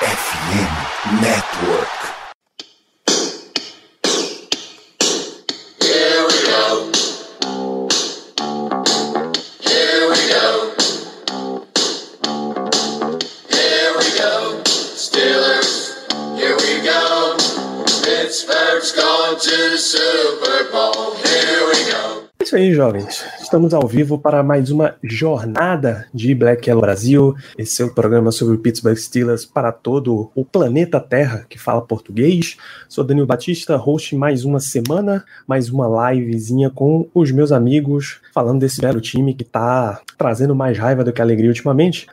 FM Network. Pittsburgh's gone to the Super Bowl. Here we go. É isso aí, jovens. Estamos ao vivo para mais uma jornada de Black Yellow Brasil. Esse é o programa sobre o Pittsburgh Steelers para todo o planeta Terra que fala português. Sou Danilo Batista, host mais uma semana, mais uma livezinha com os meus amigos, falando desse belo time que está trazendo mais raiva do que alegria ultimamente.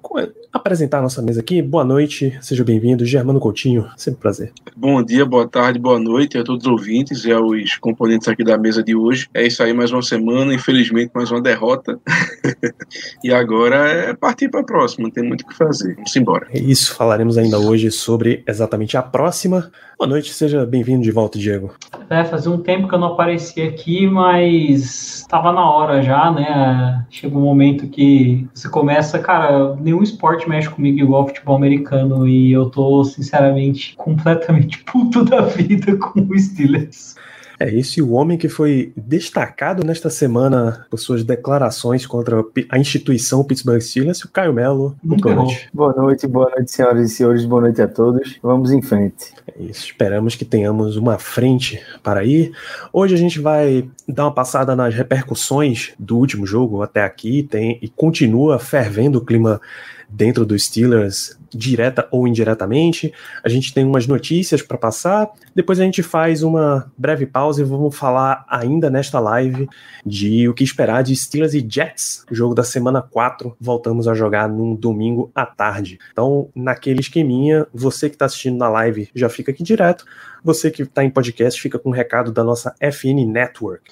Apresentar a nossa mesa aqui. Boa noite, seja bem-vindo, Germano Coutinho. Sempre um prazer. Bom dia, boa tarde, boa noite a todos os ouvintes e aos componentes aqui da mesa de hoje. É isso aí, mais uma semana, infelizmente mais uma derrota. e agora é partir para a próxima, não tem muito o que fazer. Vamos embora. É isso, falaremos ainda hoje sobre exatamente a próxima. Boa noite, seja bem-vindo de volta, Diego. É, fazia um tempo que eu não aparecia aqui, mas estava na hora já, né? Chega um momento que você começa, cara, nenhum esporte mexe comigo igual futebol americano e eu tô, sinceramente, completamente puto da vida com o Steelers. É isso, e o homem que foi destacado nesta semana por suas declarações contra a instituição Pittsburgh Steelers, o Caio Melo. Boa noite. Boa noite, boa noite, senhoras e senhores, boa noite a todos. Vamos em frente. É isso, esperamos que tenhamos uma frente para ir. Hoje a gente vai dar uma passada nas repercussões do último jogo até aqui, tem e continua fervendo o clima dentro dos Steelers, direta ou indiretamente. A gente tem umas notícias para passar. Depois a gente faz uma breve pausa e vamos falar ainda nesta live de o que esperar de Steelers e Jets, jogo da semana 4. Voltamos a jogar num domingo à tarde. Então, naquele esqueminha, você que está assistindo na live já fica aqui direto. Você que está em podcast fica com um recado da nossa FN Network.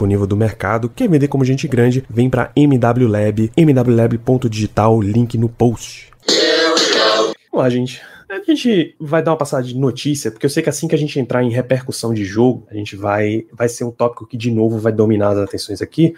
disponível do mercado. Quer vender como gente grande? Vem para MW Lab, mwlab.digital, link no post. Vamos lá, gente. A gente vai dar uma passada de notícia, porque eu sei que assim que a gente entrar em repercussão de jogo, a gente vai, vai ser um tópico que de novo vai dominar as atenções aqui.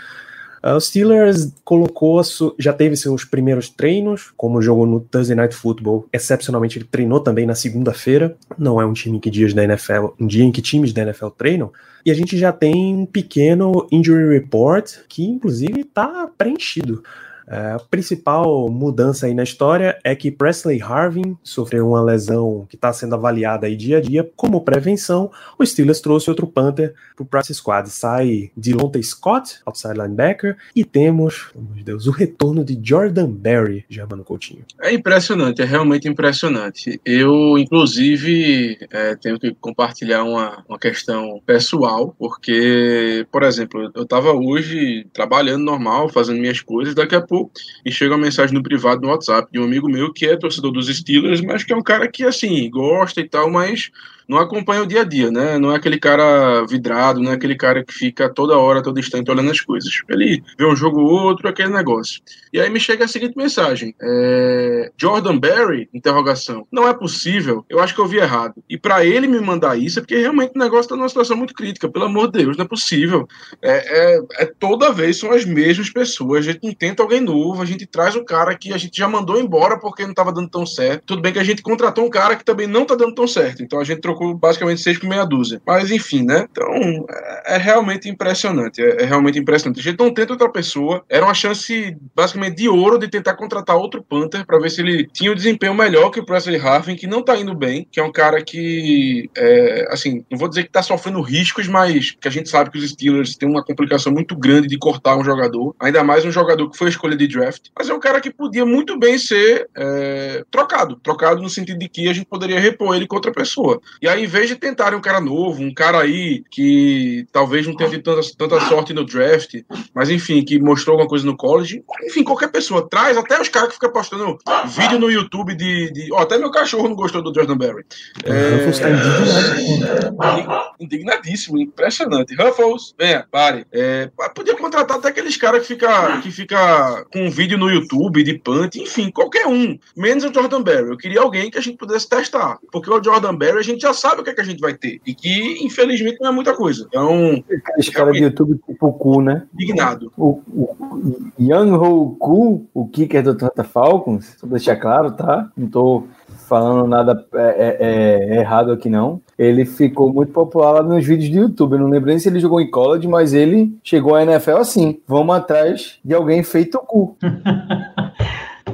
Uh, o Steelers colocou, já teve seus primeiros treinos, como jogou no Thursday Night Football. Excepcionalmente, ele treinou também na segunda-feira. Não é um time que dias da NFL, um dia em que times da NFL treinam. E a gente já tem um pequeno injury report que, inclusive, está preenchido. É, a principal mudança aí na história é que Presley Harvin sofreu uma lesão que está sendo avaliada aí dia a dia como prevenção. O Steelers trouxe outro Panther para o practice squad. Sai Delonte Scott, outside linebacker, e temos, meu Deus, o retorno de Jordan Berry, Germano Coutinho. É impressionante, é realmente impressionante. Eu, inclusive, é, tenho que compartilhar uma, uma questão pessoal, porque, por exemplo, eu estava hoje trabalhando normal, fazendo minhas coisas, daqui a pouco e chega uma mensagem no privado no WhatsApp de um amigo meu que é torcedor dos Steelers, mas que é um cara que, assim, gosta e tal, mas não acompanha o dia a dia, né? Não é aquele cara vidrado, não é aquele cara que fica toda hora, todo instante olhando as coisas. Ele vê um jogo ou outro, aquele negócio. E aí me chega a seguinte mensagem: é... Jordan Berry? Interrogação. Não é possível. Eu acho que eu vi errado. E para ele me mandar isso é porque realmente o negócio está numa situação muito crítica. Pelo amor de Deus, não é possível. É, é, é toda vez são as mesmas pessoas. A gente não tenta alguém novo, a gente traz o cara que a gente já mandou embora porque não estava dando tão certo. Tudo bem que a gente contratou um cara que também não está dando tão certo. Então a gente trocou basicamente seis por meia dúzia. Mas enfim, né? Então é, é realmente impressionante. É, é, realmente impressionante. A gente não tenta outra pessoa. Era uma chance basicamente de ouro de tentar contratar outro Panther para ver se ele tinha o um desempenho melhor que o Presley Harvin, que não tá indo bem, que é um cara que, é, assim, não vou dizer que tá sofrendo riscos, mas que a gente sabe que os Steelers têm uma complicação muito grande de cortar um jogador, ainda mais um jogador que foi escolha de draft. Mas é um cara que podia muito bem ser é, trocado, trocado no sentido de que a gente poderia repor ele com outra pessoa. E aí, em vez de tentarem um cara novo, um cara aí que talvez não tenha tido tanta, tanta sorte no draft, mas enfim, que mostrou alguma coisa no college, enfim, qualquer pessoa traz, até os caras que ficam postando vídeo no YouTube de. de até meu cachorro não gostou do Jordan Berry. É, indignadíssimo, impressionante. Ruffles, venha, pare. É, podia contratar até aqueles caras que fica, que fica com um vídeo no YouTube de punt, enfim, qualquer um, menos o Jordan Berry. Eu queria alguém que a gente pudesse testar, porque o Jordan Berry a gente já sabe o que, é que a gente vai ter, e que infelizmente não é muita coisa. Então. Aqueles caras de YouTube tipo o Cu, né? Indignado. O, o Young Ho Ku, o kicker do Atlanta Falcons, só deixar claro, tá? Não tô falando nada é, é, é, errado aqui não. Ele ficou muito popular lá nos vídeos do YouTube. Eu não lembro nem se ele jogou em college, mas ele chegou à NFL assim. Vamos atrás de alguém feito o cu.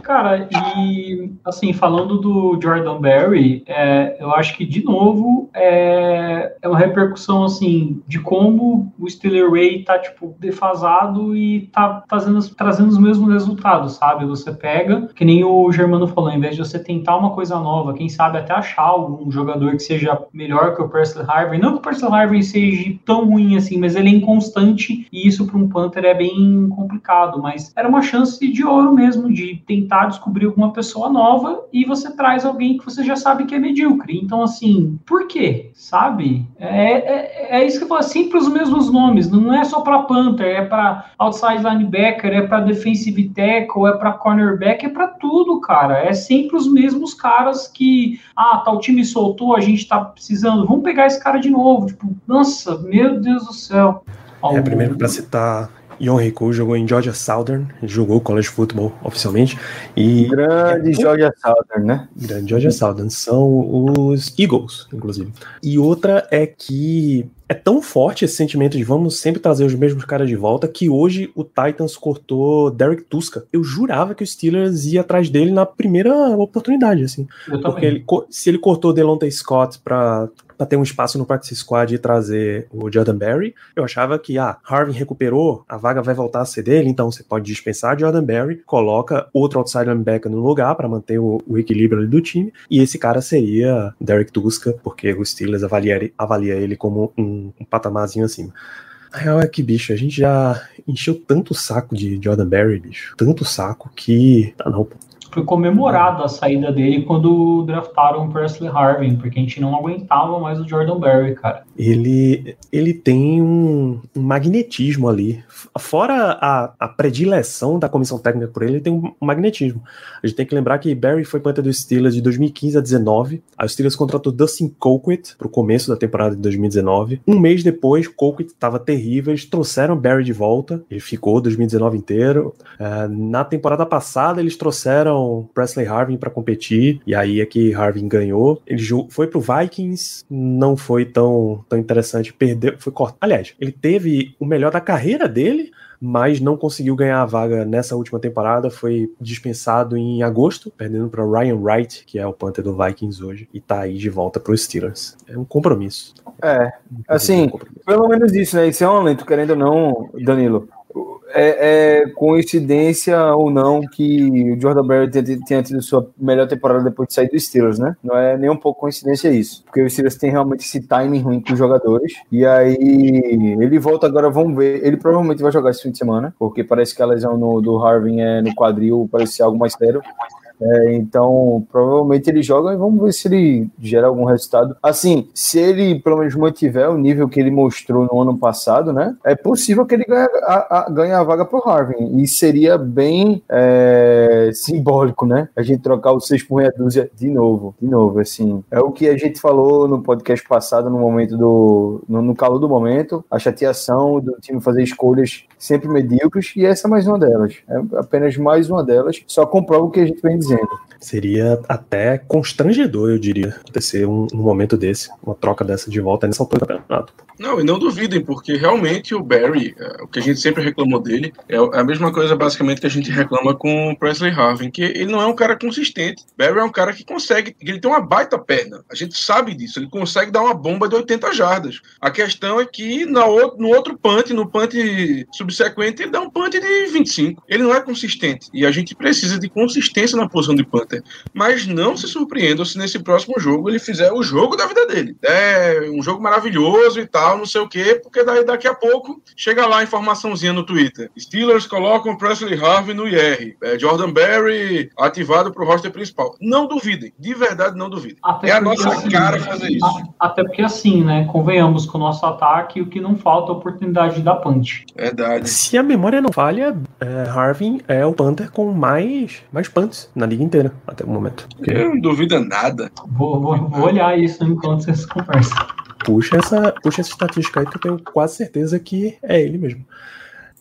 Cara, e assim, falando do Jordan Berry, é, eu acho que, de novo, é, é uma repercussão, assim, de como o Steeler Way tá, tipo, defasado e tá fazendo, trazendo os mesmos resultados, sabe? Você pega, que nem o Germano falou, em vez de você tentar uma coisa nova, quem sabe até achar algum jogador que seja melhor que o Presley Harvey, não que o Presley Harvey seja tão ruim assim, mas ele é inconstante e isso para um Panther é bem complicado, mas era uma chance de ouro mesmo, de tentar tentar descobrir alguma pessoa nova e você traz alguém que você já sabe que é medíocre. Então, assim, por quê? Sabe? É, é, é isso que eu falo, é sempre os mesmos nomes. Não é só para Panther, é para outside linebacker, é para defensive tackle, é para cornerback, é para tudo, cara. É sempre os mesmos caras que, ah, tal time soltou, a gente tá precisando, vamos pegar esse cara de novo. Tipo, nossa, meu Deus do céu. É, primeiro para citar Yon Riku jogou em Georgia Southern, jogou college football oficialmente. E grande é, Georgia Southern, né? Grande Georgia Southern. São os Eagles, inclusive. E outra é que é tão forte esse sentimento de vamos sempre trazer os mesmos caras de volta que hoje o Titans cortou Derek Tuska. Eu jurava que o Steelers ia atrás dele na primeira oportunidade, assim. Eu porque ele, se ele cortou Delonta Scott para para ter um espaço no practice squad e trazer o Jordan Berry. Eu achava que, ah, Harvin recuperou, a vaga vai voltar a ser dele, então você pode dispensar Jordan Berry, coloca outro outside linebacker no lugar para manter o, o, equilíbrio do time, e esse cara seria Derek Tuska, porque o Steelers avalia, avalia ele como um, um patamarzinho acima. A real é que, bicho, a gente já encheu tanto saco de Jordan Berry, bicho. Tanto saco que. Tá não, pô foi comemorado a saída dele quando draftaram o Presley Harvin, porque a gente não aguentava mais o Jordan Berry, cara. Ele, ele tem um, um magnetismo ali. Fora a, a, predileção da comissão técnica por ele, ele tem um magnetismo. A gente tem que lembrar que Berry foi planta do Steelers de 2015 a 19. A Steelers contratou Dustin Colquitt pro começo da temporada de 2019. Um mês depois, Colquitt estava terrível. Eles trouxeram Berry de volta. Ele ficou 2019 inteiro. Uh, na temporada passada, eles trouxeram Presley Harvin para competir, e aí é que Harvin ganhou. Ele foi pro Vikings, não foi tão, tão interessante, perdeu, foi cortado. Aliás, ele teve o melhor da carreira dele, mas não conseguiu ganhar a vaga nessa última temporada, foi dispensado em agosto, perdendo para Ryan Wright, que é o Panther do Vikings hoje, e tá aí de volta para os Steelers. É um compromisso. É, assim, um compromisso. pelo menos isso, né? Isso é um alento, querendo ou não, Danilo é, é, coincidência ou não que o Jordan Berry tenha, tenha, tido sua melhor temporada depois de sair do Steelers, né? Não é nem um pouco coincidência isso, porque o Steelers tem realmente esse timing ruim com os jogadores, e aí ele volta agora, vamos ver, ele provavelmente vai jogar esse fim de semana, porque parece que a lesão no, do Harvin é no quadril, parece ser algo mais sério, é, então, provavelmente ele joga e vamos ver se ele gera algum resultado. Assim, se ele pelo menos mantiver o nível que ele mostrou no ano passado, né? É possível que ele ganhe a, a, ganhe a vaga pro Harvin. E seria bem é, simbólico, né? A gente trocar o 6 por meia dúzia de novo. De novo, assim. É o que a gente falou no podcast passado, no momento do. no, no calor do momento, a chateação do time fazer escolhas sempre medíocres, e essa é mais uma delas. É apenas mais uma delas. Só comprova o que a gente vem dizendo dizendo. Seria até constrangedor, eu diria, acontecer um, um, momento desse, uma troca dessa de volta nessa altura do campeonato. Não, e não duvidem, porque realmente o Barry, é, o que a gente sempre reclamou dele, é a mesma coisa basicamente que a gente reclama com o Presley Harvin, que ele não é um cara consistente. Barry é um cara que consegue, ele tem uma baita perna. A gente sabe disso, ele consegue dar uma bomba de 80 jardas. A questão é que no outro punt, no punt subsequente, ele dá um punt de 25. Ele não é consistente. E a gente precisa de consistência na posição de punter. Mas não se surpreendam se nesse próximo jogo ele fizer o jogo da vida dele. É um jogo maravilhoso e tal, não sei o quê, porque daí daqui a pouco chega lá a informaçãozinha no Twitter. Steelers colocam Presley Harvey no IR. É, Jordan Berry ativado para o roster principal. Não duvidem, de verdade não duvidem. Até é a nossa assim, cara fazer isso. Até porque assim, né? Convenhamos com o nosso ataque, o que não falta é oportunidade de dar punch. Verdade. Se a memória não falha, é, Harvey é o Panther com mais, mais punts na liga inteira até o momento. Eu não duvido nada. Vou, vou, vou olhar isso enquanto vocês conversam. Puxa essa, puxa essa estatística aí que eu tenho quase certeza que é ele mesmo.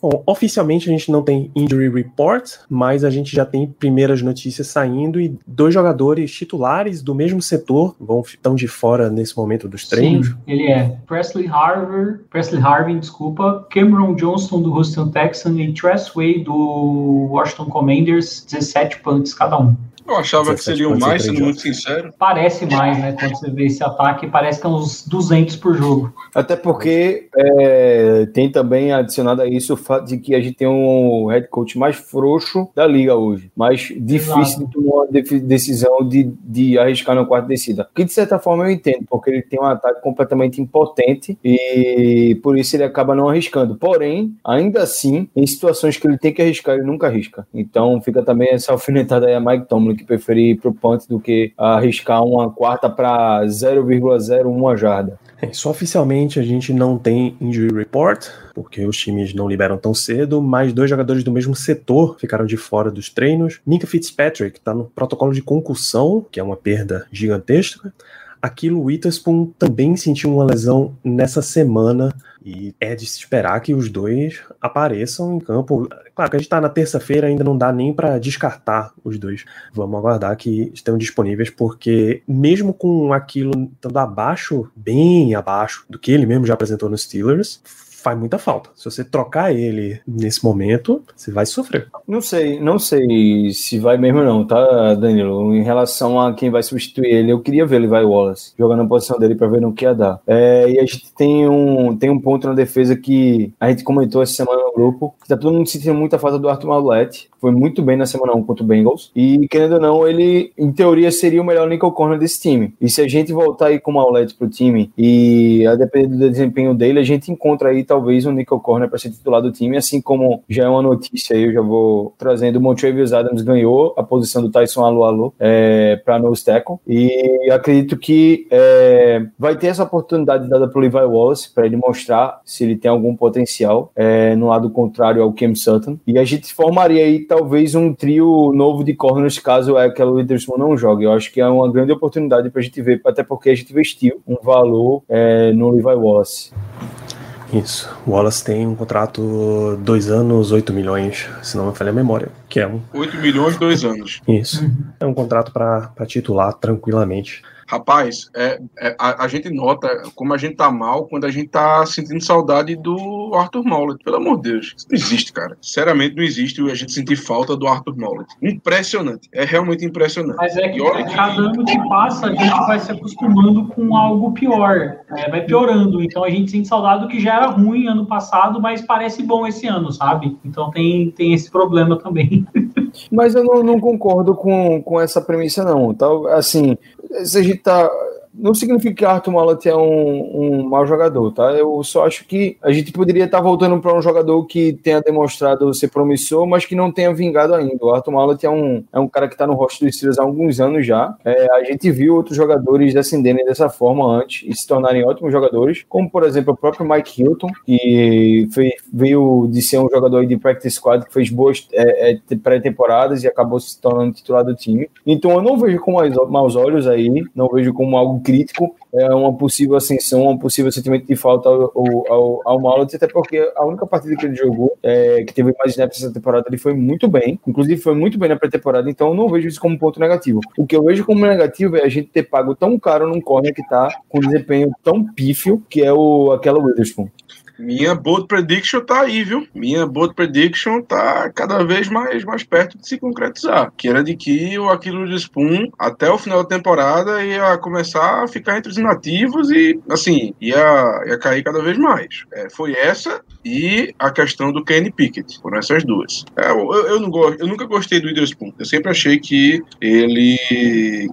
Bom, oficialmente a gente não tem injury report, mas a gente já tem primeiras notícias saindo e dois jogadores titulares do mesmo setor vão estão de fora nesse momento dos treinos. Sim, ele é Presley Harvey, Presley Harvin, desculpa, Cameron Johnston do Houston Texans e Tress Way do Washington Commanders, 17 punts cada um. Eu achava que seriam mais, sendo muito sincero. Parece mais, né? Quando você vê esse ataque, parece que é uns 200 por jogo. Até porque é, tem também adicionado a isso o fato de que a gente tem um head coach mais frouxo da liga hoje. Mais difícil Exato. de tomar uma decisão de, de arriscar no quarto descida. Que de certa forma eu entendo, porque ele tem um ataque completamente impotente e por isso ele acaba não arriscando. Porém, ainda assim, em situações que ele tem que arriscar, ele nunca arrisca. Então fica também essa alfinetada aí a Mike Tomlin que preferir punt do que arriscar uma quarta para 0,01 jarda. É, só oficialmente a gente não tem injury report, porque os times não liberam tão cedo, mas dois jogadores do mesmo setor ficaram de fora dos treinos. Minka Fitzpatrick está no protocolo de concussão, que é uma perda gigantesca. Aquilo Witherspoon também sentiu uma lesão nessa semana e é de se esperar que os dois apareçam em campo. Claro que a gente está na terça-feira, ainda não dá nem para descartar os dois. Vamos aguardar que estejam disponíveis, porque mesmo com aquilo estando abaixo, bem abaixo do que ele mesmo já apresentou nos Steelers, faz muita falta. Se você trocar ele nesse momento, você vai sofrer. Não sei, não sei se vai mesmo não, tá, Danilo? Em relação a quem vai substituir ele, eu queria ver ele vai Wallace jogando na posição dele para ver no que ia dar. É, e a gente tem um, tem um ponto na defesa que a gente comentou essa semana no grupo, que tá todo mundo sentindo muita falta do Arthur Maulette. Foi muito bem na semana 1 contra o Bengals. E, querendo ou não, ele, em teoria, seria o melhor nickel corner desse time. E se a gente voltar aí com o Maulette pro time e a depender do desempenho dele, a gente encontra aí talvez um nickel corner para ser titular do time, assim como já é uma notícia aí, eu já vou trazendo, o Montrevious Adams ganhou a posição do Tyson Alualu é, para nose tackle, e acredito que é, vai ter essa oportunidade dada pro Levi Wallace para ele mostrar se ele tem algum potencial é, no lado contrário ao Cam Sutton, e a gente formaria aí talvez um trio novo de corners caso o Witherspoon não jogue, eu acho que é uma grande oportunidade para a gente ver, até porque a gente investiu um valor é, no Levi Wallace. Isso. O Wallace tem um contrato dois anos, 8 milhões, se não me falha a memória. Que é um. 8 milhões, dois anos. Isso. É um contrato para titular tranquilamente. Rapaz, é, é a, a, gente nota como a gente tá mal quando a gente tá sentindo saudade do Arthur Mollett. Pelo amor de Deus. Isso não existe, cara. Sinceramente, não existe a gente sentir falta do Arthur Mollett. Impressionante. É realmente impressionante. Mas é que cada que... ano que passa, a gente vai se acostumando com algo pior. É, vai piorando. Então a gente sente saudade do que já era ruim ano passado, mas parece bom esse ano, sabe? Então tem, tem esse problema também. Mas eu não, não concordo com, com essa premissa, não. Tá? Assim, se a gente tá não significa que Arthur Mallet é um, um mau jogador, tá? Eu só acho que a gente poderia estar voltando para um jogador que tenha demonstrado ser promissor, mas que não tenha vingado ainda. O Arthur Mallet é um, é um cara que está no rosto dos Steelers há alguns anos já. É, a gente viu outros jogadores descenderem dessa forma antes e se tornarem ótimos jogadores, como por exemplo o próprio Mike Hilton, que foi, veio de ser um jogador de practice squad que fez boas é, é, pré-temporadas e acabou se tornando titular do time. Então eu não vejo com maus olhos aí, não vejo como algo crítico é, uma possível ascensão, um possível sentimento de falta ao, ao, ao Mallet, até porque a única partida que ele jogou, é, que teve mais snaps essa temporada, ele foi muito bem, inclusive foi muito bem na pré-temporada, então eu não vejo isso como ponto negativo. O que eu vejo como negativo é a gente ter pago tão caro num corner que tá com desempenho tão pífio, que é o aquela Witherspoon. Minha bold prediction tá aí, viu? Minha bold prediction tá cada vez mais, mais perto de se concretizar. Que era de que o Aquilo de Spoon, até o final da temporada, ia começar a ficar entre os inativos e, assim, ia, ia cair cada vez mais. É, foi essa e a questão do Kenny Pickett. Foram essas duas. É, eu, eu, não gosto, eu nunca gostei do Witherspoon. Eu sempre achei que ele,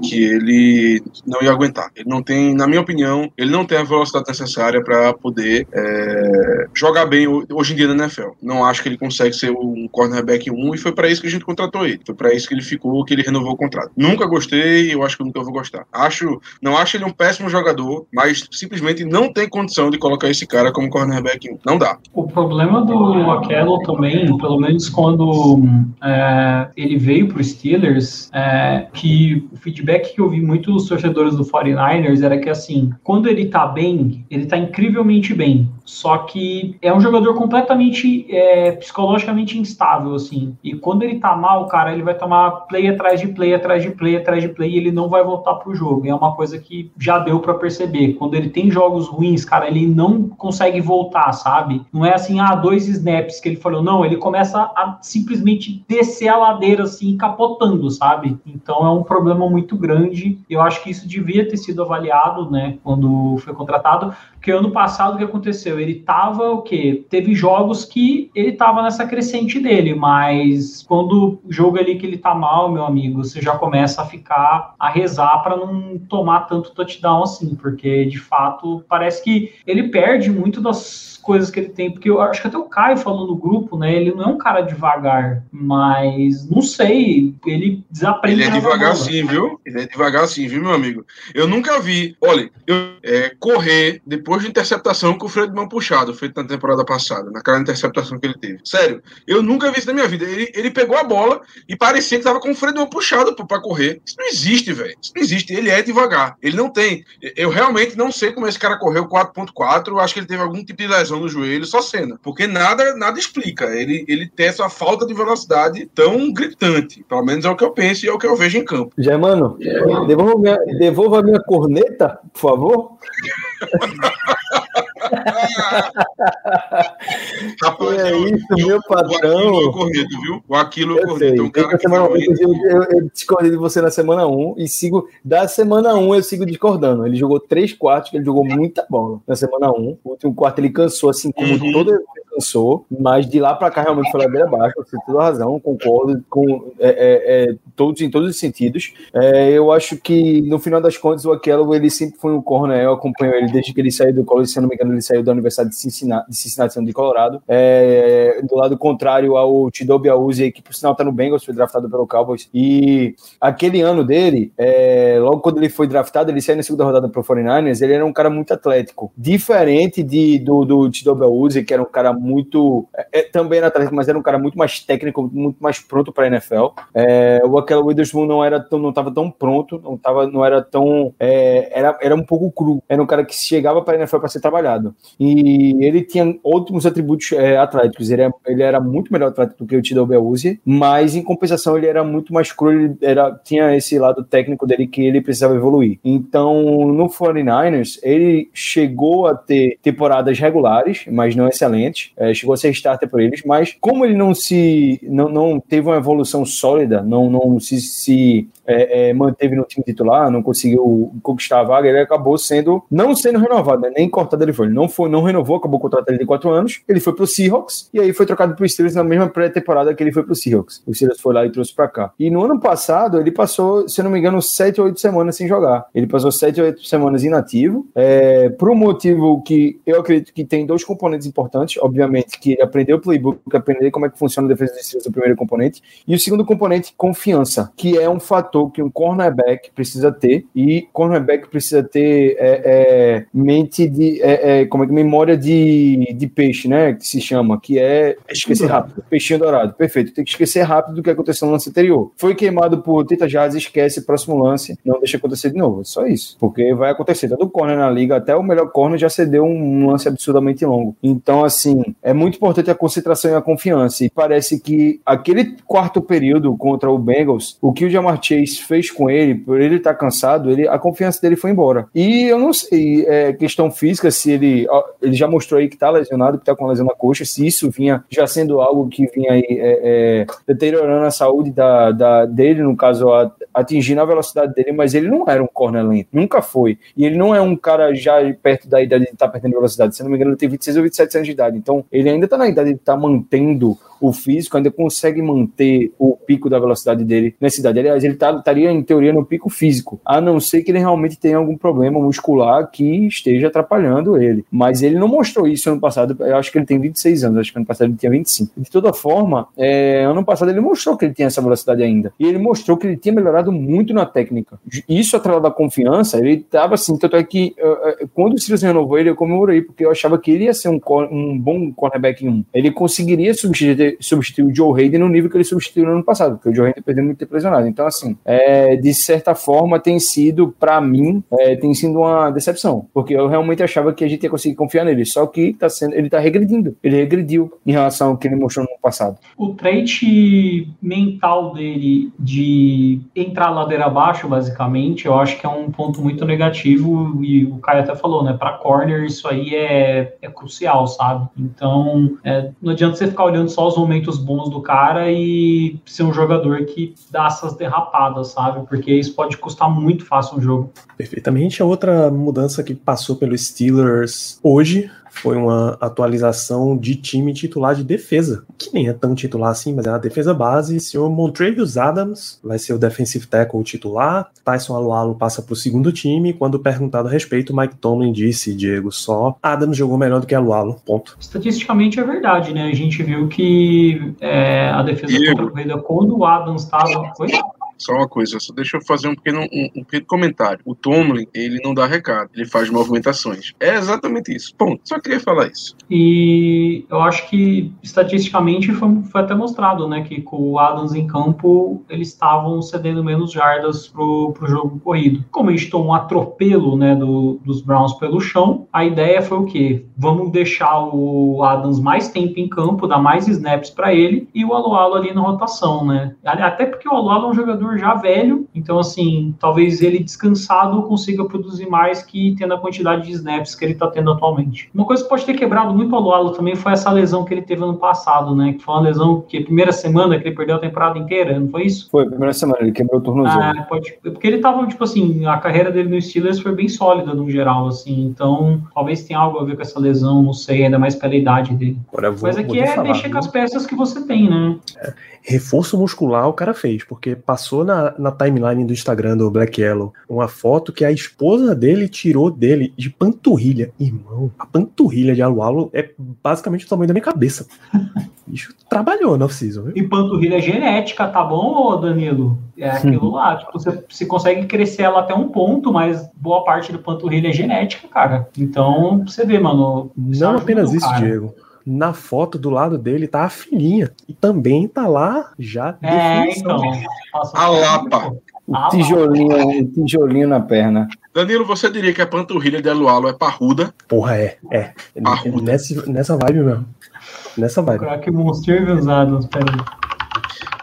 que ele não ia aguentar. Ele não tem, na minha opinião, ele não tem a velocidade necessária para poder. É, jogar bem hoje em dia na NFL. Não acho que ele consegue ser um cornerback 1 e foi para isso que a gente contratou ele. Foi para isso que ele ficou, que ele renovou o contrato. Nunca gostei e eu acho que nunca vou gostar. Acho, não acho ele um péssimo jogador, mas simplesmente não tem condição de colocar esse cara como cornerback 1. Não dá. O problema do Akello também, pelo menos quando é, ele veio para os Steelers, é, que o feedback que eu vi muito dos torcedores do 49ers era que assim, quando ele tá bem, ele tá incrivelmente bem. Só que é um jogador completamente é, psicologicamente instável, assim. E quando ele tá mal, cara, ele vai tomar play atrás de play, atrás de play, atrás de play, e ele não vai voltar pro jogo. É uma coisa que já deu para perceber. Quando ele tem jogos ruins, cara, ele não consegue voltar, sabe? Não é assim, ah, dois snaps que ele falou, não, ele começa a simplesmente descer a ladeira, assim, capotando, sabe? Então é um problema muito grande. Eu acho que isso devia ter sido avaliado, né, quando foi contratado, porque ano passado o que aconteceu? Ele tava o quê? Teve jogos que ele tava nessa crescente dele, mas quando o jogo ali que ele tá mal, meu amigo, você já começa a ficar a rezar para não tomar tanto touchdown assim, porque de fato parece que ele perde muito das coisas que ele tem, porque eu acho que até o Caio falou no grupo, né? Ele não é um cara devagar, mas não sei, ele desaprende. Ele é devagar sim, viu? Ele é devagar sim, viu, meu amigo? Eu nunca vi, olha, eu, é, correr depois de interceptação com o freio de mão puxado, feito na temporada passada, naquela interceptação que ele teve. Sério, eu nunca vi isso na minha vida. Ele, ele pegou a bola e parecia que tava com o freio de mão puxado para correr. Isso não existe, velho. Isso não existe. Ele é devagar. Ele não tem. Eu realmente não sei como esse cara correu 4.4. Acho que ele teve algum tipo de lesão no joelho, só cena. Porque nada, nada explica. Ele, ele tem essa falta de velocidade tão gritante. Pelo menos é o que eu penso e é o que eu vejo em campo. Germano, yeah. devolva, minha, devolva a minha corneta, por favor. Rapaz, é eu, isso, eu, meu patrão. O Aquilo corneto, viu? O Aquilo corneto. Um cara que semana, eu, eu, discordei de você na semana 1 e sigo. Da semana 1 eu sigo discordando. Ele jogou três quartos, ele jogou muita bola na semana 1. O último quarto ele cansou, assim como uhum. toda cansou, mas de lá para cá realmente foi ladeira abaixo, você tem toda a razão, concordo com é, é, é, todos, em todos os sentidos. É, eu acho que no final das contas o Aquelo ele sempre foi um corner, eu acompanho ele desde que ele saiu do college, se não me engano ele saiu da Universidade de Cincinnati, de Cincinnati de Colorado, é, do lado contrário ao Tidobi Auzi, que por sinal tá no Bengals, foi draftado pelo Cowboys, e aquele ano dele, logo quando ele foi draftado, ele saiu na segunda rodada pro 49ers, ele era um cara muito atlético, diferente de, do, do Tidobi Auzi, que era um cara muito. É, também era atlético, mas era um cara muito mais técnico, muito mais pronto para a NFL. É, o aquela Witherspoon não era tão, não estava tão pronto, não tava, não era tão. É, era, era um pouco cru. Era um cara que chegava para a NFL para ser trabalhado. E ele tinha ótimos atributos é, atléticos. Ele, ele era muito melhor atlético do que o Tidal Beluzzi, mas em compensação ele era muito mais cru. Ele era, tinha esse lado técnico dele que ele precisava evoluir. Então, no 49ers, ele chegou a ter temporadas regulares, mas não excelentes é, chegou a ser starter por eles, mas como ele não se não, não teve uma evolução sólida, não, não se, se é, é, manteve no time titular, não conseguiu conquistar a vaga, ele acabou sendo não sendo renovado, né, nem cortado ele foi, ele não foi, não renovou, acabou o contrato dele de quatro anos, ele foi pro Seahawks e aí foi trocado pro Steelers na mesma pré-temporada que ele foi pro Seahawks. O Steelers foi lá e trouxe para cá. E no ano passado ele passou, se eu não me engano, sete ou oito semanas sem jogar. Ele passou sete ou oito semanas inativo, é, por um motivo que eu acredito que tem dois componentes importantes, obviamente que aprender o playbook, aprender como é que funciona a defesa de Steelers, o primeiro componente, e o segundo componente, confiança, que é um fator que um cornerback precisa ter, e cornerback precisa ter é, é, mente de. É, é como é que memória de, de peixe, né? Que se chama, que é esquecer rápido. Peixinho dourado, perfeito. Tem que esquecer rápido do que aconteceu no lance anterior. Foi queimado por 30 jardas, esquece, próximo lance, não deixa acontecer de novo. Só isso. Porque vai acontecer. Todo corner na liga, até o melhor corner já cedeu um lance absurdamente longo. Então, assim, é muito importante a concentração e a confiança. E parece que aquele quarto período contra o Bengals, o que o Jamar Chase fez com ele, por ele estar tá cansado, ele, a confiança dele foi embora. E eu não sei, é, questão física, se ele. Ele já mostrou aí que tá lesionado, que tá com lesão na coxa, se isso vinha já sendo algo que vinha aí é, é, deteriorando a saúde da, da, dele, no caso, a, atingindo a velocidade dele, mas ele não era um corner lento, nunca foi. E ele não é um cara já perto da idade de estar tá perdendo velocidade. Se não me engano, ele tem 26 ou 27 anos de idade. Então, ele ainda está na idade de estar tá mantendo o físico, ainda consegue manter o pico da velocidade dele nessa idade. Aliás, ele tá, estaria, em teoria, no pico físico, a não ser que ele realmente tenha algum problema muscular que esteja atrapalhando ele. Mas ele não mostrou isso ano passado. Eu acho que ele tem 26 anos, acho que ano passado ele tinha 25. De toda forma, é, ano passado ele mostrou que ele tinha essa velocidade ainda. E ele mostrou que ele tinha melhorado muito na técnica. Isso, atrelado à confiança, ele estava assim. Tanto é que uh, quando o Steelers renovou ele, eu comemorei, porque eu achava que ele ia ser um, um bom cornerback em um. Ele conseguiria substituir substituir o Joe Hayden no nível que ele substituiu no ano passado, porque o Joe Hayden perdeu muito tempo lesionado. Então, assim, é, de certa forma, tem sido, para mim, é, tem sido uma decepção, porque eu realmente achava que a gente ia conseguir confiar nele, só que tá sendo, ele tá regredindo, ele regrediu em relação ao que ele mostrou passado. O trait mental dele de entrar ladeira abaixo, basicamente, eu acho que é um ponto muito negativo, e o Caio até falou, né, para corner isso aí é, é crucial, sabe? Então, é, não adianta você ficar olhando só os momentos bons do cara e ser um jogador que dá essas derrapadas, sabe? Porque isso pode custar muito fácil um jogo. Perfeitamente. A outra mudança que passou pelo Steelers hoje foi uma atualização de time titular de defesa, que nem é tão titular assim, mas é a defesa base. O senhor Montrevious Adams vai ser o defensive tackle titular. Tyson Alualo passa para o segundo time. Quando perguntado a respeito, Mike Tomlin disse, Diego, só Adams jogou melhor do que Alualo, ponto. Estatisticamente é verdade, né? A gente viu que é, a defesa contra a corrida, quando o Adams estava... Só uma coisa, só deixa eu fazer um pequeno, um, um, pequeno comentário. O Tomlin, ele não dá recado, ele faz movimentações. É exatamente isso. Ponto. Só queria falar isso. E eu acho que estatisticamente foi, foi até mostrado, né, que com o Adams em campo, eles estavam cedendo menos jardas pro, pro jogo corrido. Como a gente tomou um atropelo, né, do, dos Browns pelo chão, a ideia foi o quê? Vamos deixar o Adams mais tempo em campo, dar mais snaps para ele e o Alualo ali na rotação, né? Até porque o Alualo é um jogador jogador já velho, então assim, talvez ele descansado consiga produzir mais que tendo a quantidade de snaps que ele está tendo atualmente. Uma coisa que pode ter quebrado muito o Alualo também foi essa lesão que ele teve ano passado, né? Que foi uma lesão que primeira semana que ele perdeu a temporada inteira, não foi isso? Foi, primeira semana, ele quebrou o tornozelo. Ah, pode, porque ele tava, tipo assim, a carreira dele no Steelers foi bem sólida no geral, assim, então talvez tenha algo a ver com essa lesão, não sei, ainda mais pela idade dele. Agora, vou, Mas aqui é falar, mexer viu? com as peças que você tem, né? É, reforço muscular o cara fez, porque passou na, na timeline do Instagram do Black Yellow uma foto que a esposa dele tirou dele de panturrilha. Irmão, a panturrilha de Alualo é basicamente o tamanho da minha cabeça. O bicho trabalhou na off-season. E panturrilha é genética, tá bom, Danilo? É aquilo lá. Tipo, você, você consegue crescer ela até um ponto, mas boa parte do panturrilha é genética, cara. Então, você vê, mano. Não apenas isso, cara. Diego na foto do lado dele tá a filhinha. E também tá lá já. É, então. a Lapa. O tijolinho, o tijolinho na perna. Danilo, você diria que a panturrilha de Alualo é parruda? Porra, é. É. Parruda. Nessa, nessa vibe mesmo. Nessa vibe. Crack Monster usados, peraí.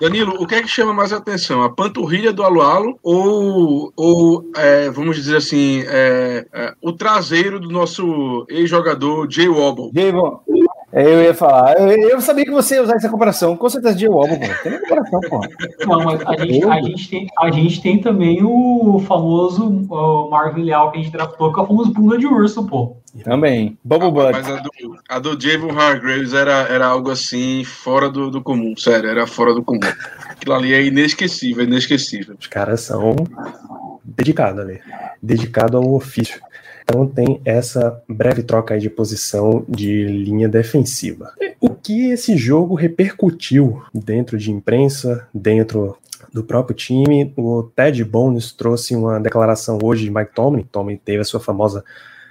Danilo, o que é que chama mais atenção? A panturrilha do Alualo ou, ou é, vamos dizer assim, é, é, o traseiro do nosso ex-jogador Jay Wobble? Jay Wobble. Eu ia falar, eu, eu, sabia que você ia usar essa comparação, com certeza de Wobble, pô. Tem comparação, pô. Não, mas a gente, a, gente tem, a gente tem também o famoso o Marvin Leal que a gente draftou, que é o famoso bunda de urso, pô. Também. Bubble ah, Mas a do, a do Javon Hargraves era, era algo assim, fora do, do comum, sério, era fora do comum. Aquilo ali é inesquecível, é inesquecível. Os caras são dedicados ali, dedicados ao ofício. Então tem essa breve troca de posição de linha defensiva. O que esse jogo repercutiu dentro de imprensa, dentro do próprio time. O Ted Bones trouxe uma declaração hoje de Mike Tomlin. Tomlin teve a sua famosa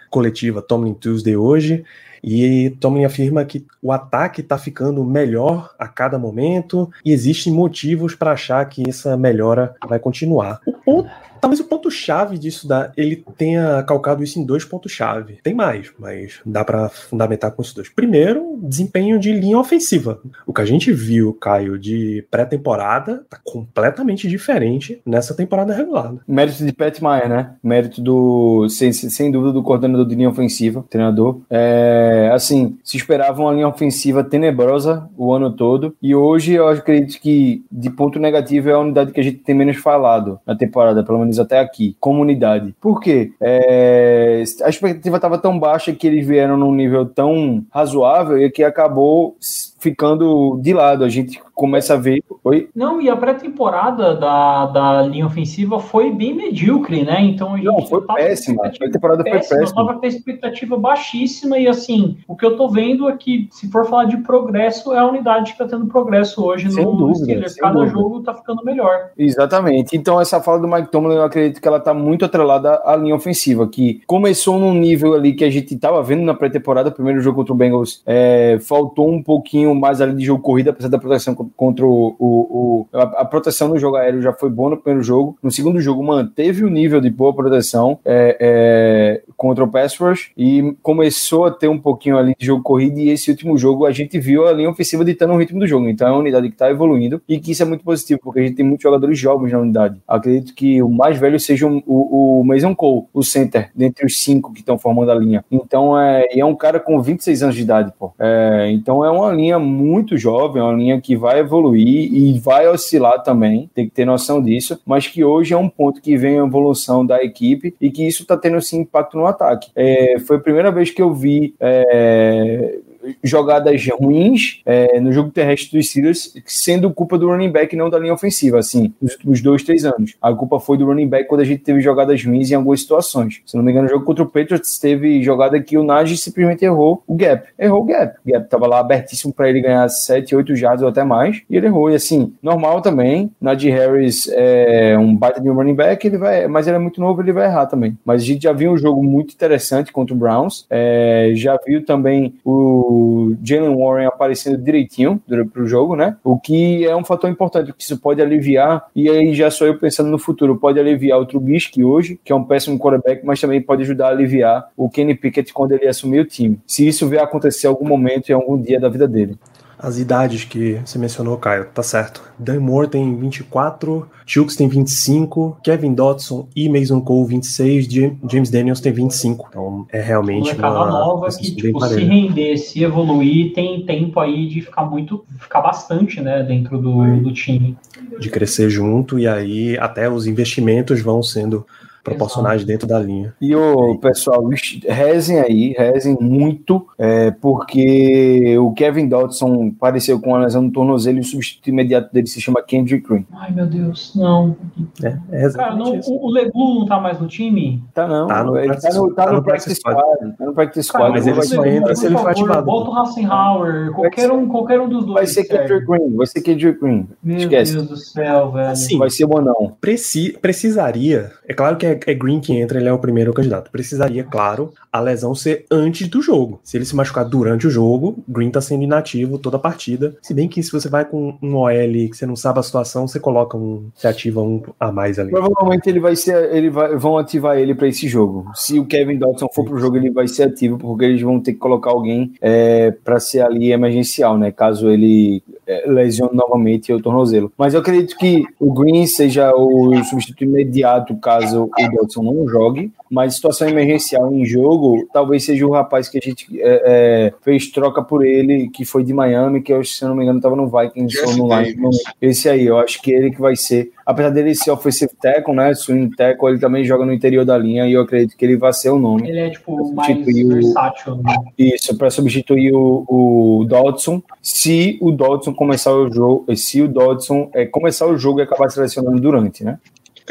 coletiva Tomlin Tuesday hoje. E Tomlin afirma que o ataque está ficando melhor a cada momento e existem motivos para achar que essa melhora vai continuar. O ponto Talvez o ponto-chave disso da, ele tenha calcado isso em dois pontos-chave. Tem mais, mas dá para fundamentar com esses dois. Primeiro, desempenho de linha ofensiva. O que a gente viu, Caio, de pré-temporada, tá completamente diferente nessa temporada regular. Mérito de Pat Meyer, né? Mérito do, sem, sem dúvida, do coordenador de linha ofensiva, treinador. É, assim, se esperava uma linha ofensiva tenebrosa o ano todo, e hoje eu acredito que, de ponto negativo, é a unidade que a gente tem menos falado na temporada, pelo menos menos até aqui, comunidade. Por quê? É, a expectativa estava tão baixa que eles vieram num nível tão razoável e que acabou ficando de lado. A gente começa a ver. Oi? Não, e a pré-temporada da, da linha ofensiva foi bem medíocre, né? Então a gente Não, foi péssima. A temporada péssima, foi péssima. Tava com a expectativa baixíssima e assim, o que eu tô vendo é que se for falar de progresso, é a unidade que tá tendo progresso hoje sem no dúvida, Steelers. Cada dúvida. jogo tá ficando melhor. Exatamente. Então essa fala do Mike Tomlin, eu acredito que ela tá muito atrelada à linha ofensiva, que começou num nível ali que a gente tava vendo na pré-temporada, primeiro jogo contra o Bengals, é, faltou um pouquinho mais ali de jogo corrida, apesar da proteção contra o, o, o a, a, proteção no jogo aéreo já foi boa no primeiro jogo. No segundo jogo, manteve o nível de boa proteção é, é, contra o pass rush e começou a ter um pouquinho ali de jogo corrido. E esse último jogo a gente viu a linha ofensiva ditando o ritmo do jogo. Então é uma unidade que está evoluindo e que isso é muito positivo, porque a gente tem muitos jogadores jovens na unidade. Acredito que o mais velho seja o, o, o Mason Cole, o center, dentre os cinco que estão formando a linha. Então é, é um cara com 26 anos de idade, pô. É, então é uma linha muito jovem, é uma linha que vai evoluir e vai oscilar também, tem que ter noção disso, mas que hoje é um ponto que vem a evolução da equipe e que isso está tendo sim impacto no ataque. É, foi a primeira vez que eu vi é, jogadas ruins é, no jogo terrestre dos Steelers, sendo culpa do running back não da linha ofensiva, assim, nos últimos dois, três anos. A culpa foi do running back quando a gente teve jogadas ruins em algumas situações. Se não me engano, no jogo contra o Patriots teve jogada que o Najee simplesmente errou o gap. Errou o gap. O gap tava lá abertíssimo para ele ganhar 7, 8 jardas ou até mais, e ele errou. E assim, normal também. Najee Harris é um baita de um running back, ele vai, mas ele é muito novo, ele vai errar também. Mas a gente já viu um jogo muito interessante contra o Browns, é, já viu também o o Jalen Warren aparecendo direitinho para o jogo, né? O que é um fator importante, porque isso pode aliviar, e aí já sou eu pensando no futuro, pode aliviar o Trubisky hoje, que é um péssimo quarterback, mas também pode ajudar a aliviar o Kenny Pickett quando ele assumir o time. Se isso vier acontecer em algum momento, em algum dia da vida dele as idades que você mencionou, Caio, tá certo. Dan Moore tem 24, Chooks tem 25, Kevin Dodson e Mason Cole 26, James Daniels tem 25. Então é realmente uma nova que tipo, se render, se evoluir, tem tempo aí de ficar muito, ficar bastante, né, dentro do, do time. De crescer junto e aí até os investimentos vão sendo proporcionais dentro da linha. E o pessoal, rezem aí, rezem muito, é, porque o Kevin Dodson pareceu com uma lesão no tornozelo e o substituto imediato dele se chama Kendrick Green. Ai, meu Deus, não. É, é Cara, não, o, o Leglu não tá mais no time? Tá não, tá no, ele tá no, tá no, no practice squad. Tá no practice squad. mas ele só entra se ele for ativado. Bota o Hassenhauer, qualquer um, qualquer um dos dois. Vai ser Kendrick Green, vai ser Kendrick Green. Meu Esquece. Deus do céu, velho. Assim, vai ser ou não. Preci, precisaria, é claro que é, é Green que entra, ele é o primeiro candidato. Precisaria, claro, a lesão ser antes do jogo. Se ele se machucar durante o jogo, Green tá sendo inativo toda a partida. Se bem que se você vai com um OL que você não sabe a situação, você coloca um, você ativa um a mais ali. Provavelmente ele vai ser, ele vai, vão ativar ele para esse jogo. Se o Kevin Dodson for pro jogo, ele vai ser ativo porque eles vão ter que colocar alguém é, para ser ali emergencial, né? Caso ele é, lesione novamente o tornozelo. Mas eu acredito que o Green seja o substituto imediato caso o Dodson não jogue, mas situação emergencial em jogo, talvez seja o rapaz que a gente é, é, fez troca por ele, que foi de Miami, que eu, se eu não me engano estava no Vikings ou no Lions. Esse aí, eu acho que ele que vai ser apesar dele ser offensive tackle, né, swing tackle, ele também joga no interior da linha e eu acredito que ele vai ser o nome. Ele é, tipo, mais versátil. Né? Isso, para substituir o, o Dodson, se o Dodson começar o jogo, se o Dodson é, começar o jogo e acabar selecionando durante, né?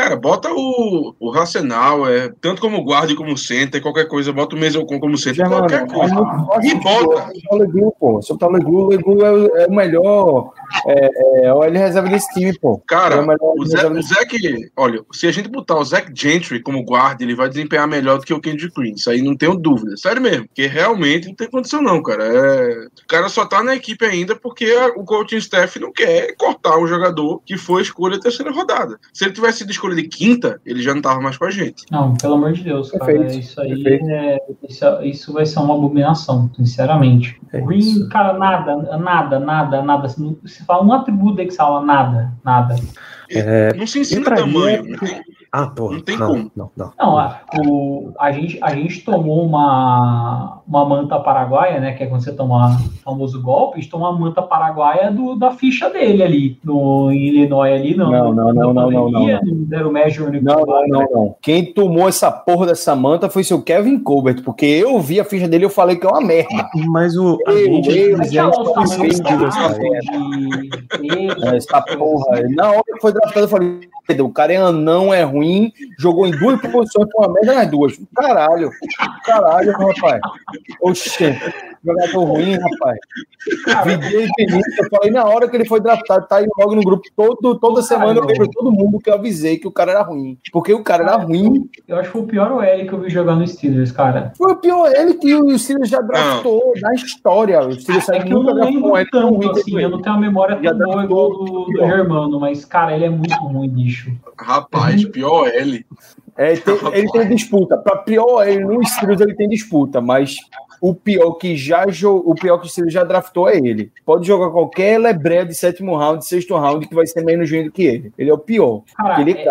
Cara, bota o, o Racional, é, tanto como guarda como center, qualquer coisa, bota o Mesocon como center, qualquer mano, coisa. E bota. Soltar o pô. Soltar o Legul, o Legul é, o- é o melhor. É, é, o ele reserva desse time, pô. Cara, É o melhor o Zé, o Zach, olha, se a gente botar o Zach Gentry como guarda, ele vai desempenhar melhor do que o Kendrick Green. Isso aí não tenho dúvida. Sério mesmo. Porque realmente não tem condição, não, cara. É... O cara só tá na equipe ainda porque o coaching staff não quer cortar um jogador que foi escolha terceira rodada. Se ele tivesse sido escolha de quinta, ele já não tava mais com a gente. Não, pelo amor de Deus, cara. Perfeito, Isso aí é, isso, isso vai ser uma abominação, sinceramente. É Green, cara, nada, nada, nada, nada. Se, não- se fala um atributo dele que você fala nada, nada. É, Não se ensina tamanho. Não tem- Ah, porra. Não tem não, como. Não, não. Não, a, o, a, gente, a gente tomou uma, uma manta paraguaia, né? Que é quando você toma o famoso golpe, a gente tomou uma manta paraguaia do, da ficha dele ali, no, em Illinois ali, não. Não, não, não, não, não, não, não. Zero measure no Não, não, não, não. Quem tomou essa porra dessa manta foi seu Kevin Colbert, porque eu vi a ficha dele e eu falei que é uma merda. Mas o. A Eu, gente eu, cara. de Essa porra. Na hora que foi draftado, eu falei, o cara é anão, é ruim, jogou em duas posições com uma média nas duas. Caralho. Caralho, rapaz. Oxê. Jogador ruim, rapaz. Vi desde o início, eu falei na hora que ele foi draftado, tá aí logo no grupo. Todo, toda semana eu vejo todo mundo que eu avisei que o cara era ruim. Porque o cara era ruim. Eu acho que foi o pior OL que eu vi jogar no Steelers, cara. Foi o pior ele que o Steelers já draftou na história. O Steelers É sabe que eu não um lembro L tanto, ruim assim, eu não tenho uma memória Já tão boa igual do, do. Germano, mas, cara, ele é muito ruim, bicho. Rapaz, pior L. É, tem- ele tem disputa. Para pior, ele no Steelers ele tem disputa, mas o pior que já o pior que o Steelers já draftou é ele. Pode jogar qualquer lebré de sétimo round, sexto round que vai ser menos ruim do que ele. Ele é o pior. Cara, Aquele é- que-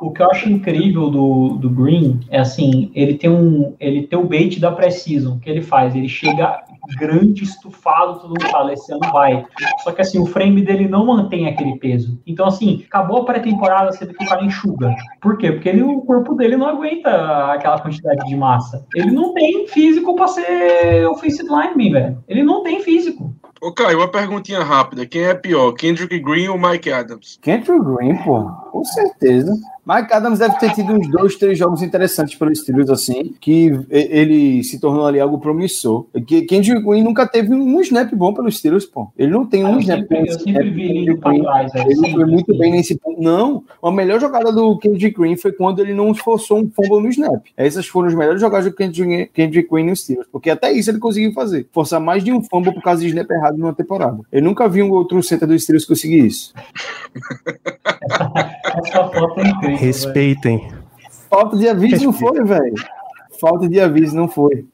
o que eu acho incrível do, do Green é assim, ele tem um. Ele tem o bait da Precision, que ele faz. Ele chega grande, estufado, todo mundo fala, esse ano vai. Só que assim, o frame dele não mantém aquele peso. Então, assim, acabou a pré-temporada, você vê que o cara enxuga. Por quê? Porque ele, o corpo dele não aguenta aquela quantidade de massa. Ele não tem físico pra ser offensive lineman, velho. Ele não tem físico. Ô, Caio, uma perguntinha rápida. Quem é pior, Kendrick Green ou Mike Adams? Kendrick Green, pô, com certeza. Mike Adams deve ter tido uns dois, três jogos interessantes pelo Steelers, assim, que ele se tornou ali algo promissor. Que Kendrick Green nunca teve um snap bom pelo Steelers, pô. Ele não tem um Eu snap sempre, bom. eu sempre vi ele trás, velho. Ele foi muito sempre. bem nesse ponto. Não, a melhor jogada do Kendrick Green foi quando ele não forçou um fumble no snap. Essas foram as melhores jogadas do Kendrick, Kendrick Green no Steelers, porque até isso ele conseguiu fazer. Forçar mais de um fumble por causa de snap errado numa temporada. Eu nunca vi um outro center do Steelers conseguir isso. Essa foto é incrível. Respeitem. Falta de aviso não foi, velho. Falta de aviso não foi.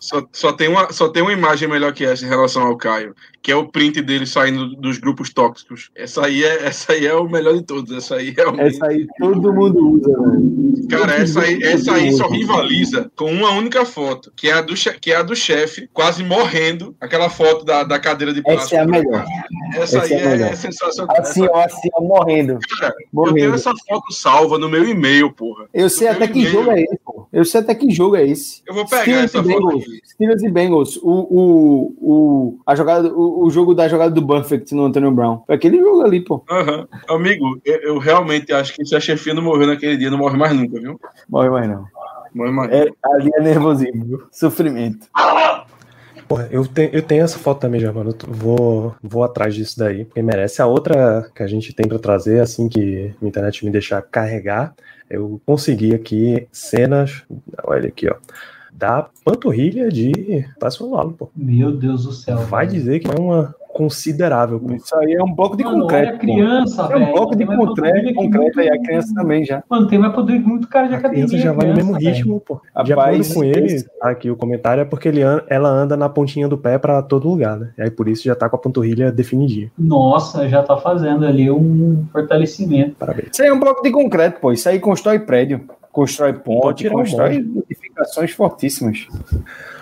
Só, só, tem uma, só tem uma imagem melhor que essa em relação ao Caio, que é o print dele saindo dos grupos tóxicos. Essa aí é, essa aí é o melhor de todos. Essa aí realmente. Essa aí todo mundo usa, velho. Cara, essa aí, essa aí só rivaliza com uma única foto, que é a do, que é a do chefe, quase morrendo. Aquela foto da, da cadeira de plástico. Essa é a melhor. Essa, essa aí é a é, melhor. sensacional. Assim, ó, assim, ó, morrendo. cara, eu tenho Morrendo. essa foto salva no meu e-mail, porra. Eu sei No até que jogo é esse, pô. Eu sei até que jogo é esse. Eu vou pegar Steelers essa foto Bengals. Steelers e Bengals. O, o, o, a jogada, o, o jogo da jogada do Buffett no Antonio Brown. Foi aquele jogo ali, pô. Aham. Amigo, eu, eu realmente acho que se a chefia não morreu naquele dia, não morre mais nunca, viu? Morre mais não. Morre mais É, ali é nervosismo, viu? Sofrimento. Porra, eu, te- eu tenho essa foto também, Germano. Eu vou, vou atrás disso daí, porque merece. A outra que a gente tem pra trazer, assim que a internet me deixar carregar, eu consegui aqui cenas. Olha aqui, ó. Da panturrilha de Tyson Lalo, pô. Meu Deus do céu. Vai velho. dizer que é uma considerável, pô. Isso aí é um bloco de Mano, concreto. olha a pô. criança, É velho. um bloco de concreto, concreto e a criança também já. Mano, tem mais poder muito cara de A academia. criança já vai no mesmo velho. ritmo, pô. De Rapaz, acordo com ele, esse- tá aqui o comentário é porque ele an- ela anda na pontinha do pé pra todo lugar, né? E aí por isso já tá com a panturrilha definidinha. Nossa, já tá fazendo ali um fortalecimento. Parabéns. Isso aí é um bloco de concreto, pô. Isso aí constrói prédio, constrói ponte, constrói edificações fortíssimas.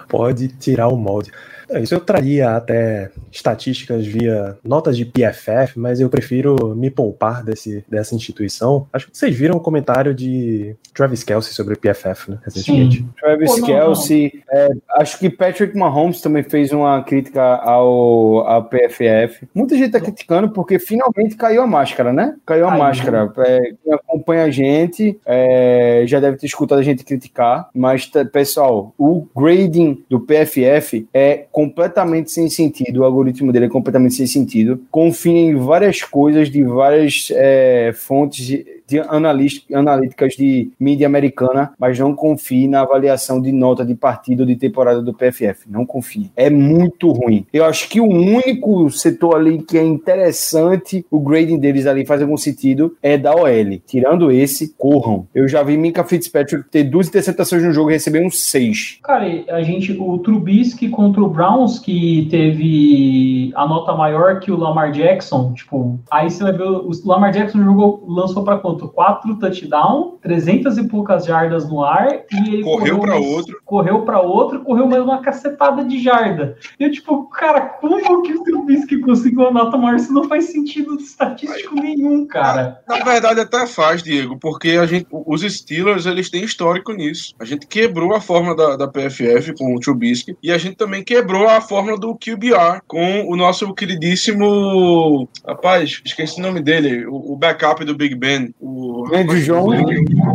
Pode tirar o molde. É isso eu traria até estatísticas via notas de PFF, mas eu prefiro me poupar desse, dessa instituição. Acho que vocês viram o comentário de Travis Kelsey sobre o PFF, né, recentemente. Sim. Travis Pô, Kelsey, é, acho que Patrick Mahomes também fez uma crítica ao, ao PFF. Muita gente tá criticando porque finalmente caiu a máscara, né? Caiu a Ai, máscara. É, quem acompanha a gente é, já deve ter escutado a gente criticar, mas, pessoal, o grading do PFF é completamente sem sentido, o algoritmo dele é completamente sem sentido. Confia em várias coisas de várias é, fontes de, analíticas de mídia americana, mas não confie na avaliação de nota de partido de temporada do PFF. Não confie. É muito ruim. Eu acho que o único setor ali que é interessante, o grading deles ali faz algum sentido, é da OL. Tirando esse, corram. Eu já vi Minka Fitzpatrick ter duas interceptações no jogo e receber um seis. Cara, a gente, o Trubisky contra o Browns, que teve a nota maior que o Lamar Jackson, tipo, aí você vai ver, o Lamar Jackson jogou, lançou para quanto? Quatro touchdowns, 300 e poucas jardas no ar, e ele correu para outro. Correu para outro, correu mais uma cacetada de jarda. E eu, tipo, cara, como que o Trubisky conseguiu a nota maior? Isso não faz sentido estatístico nenhum, cara. Na, na verdade, até faz, Diego, porque a gente, os Steelers, eles têm histórico nisso. A gente quebrou a fórmula da, da PFF com o Trubisky, e a gente também quebrou a fórmula do QBR com o nosso queridíssimo. Rapaz, esqueci o nome dele, o, o backup do Big Ben. O... Andrew Jones.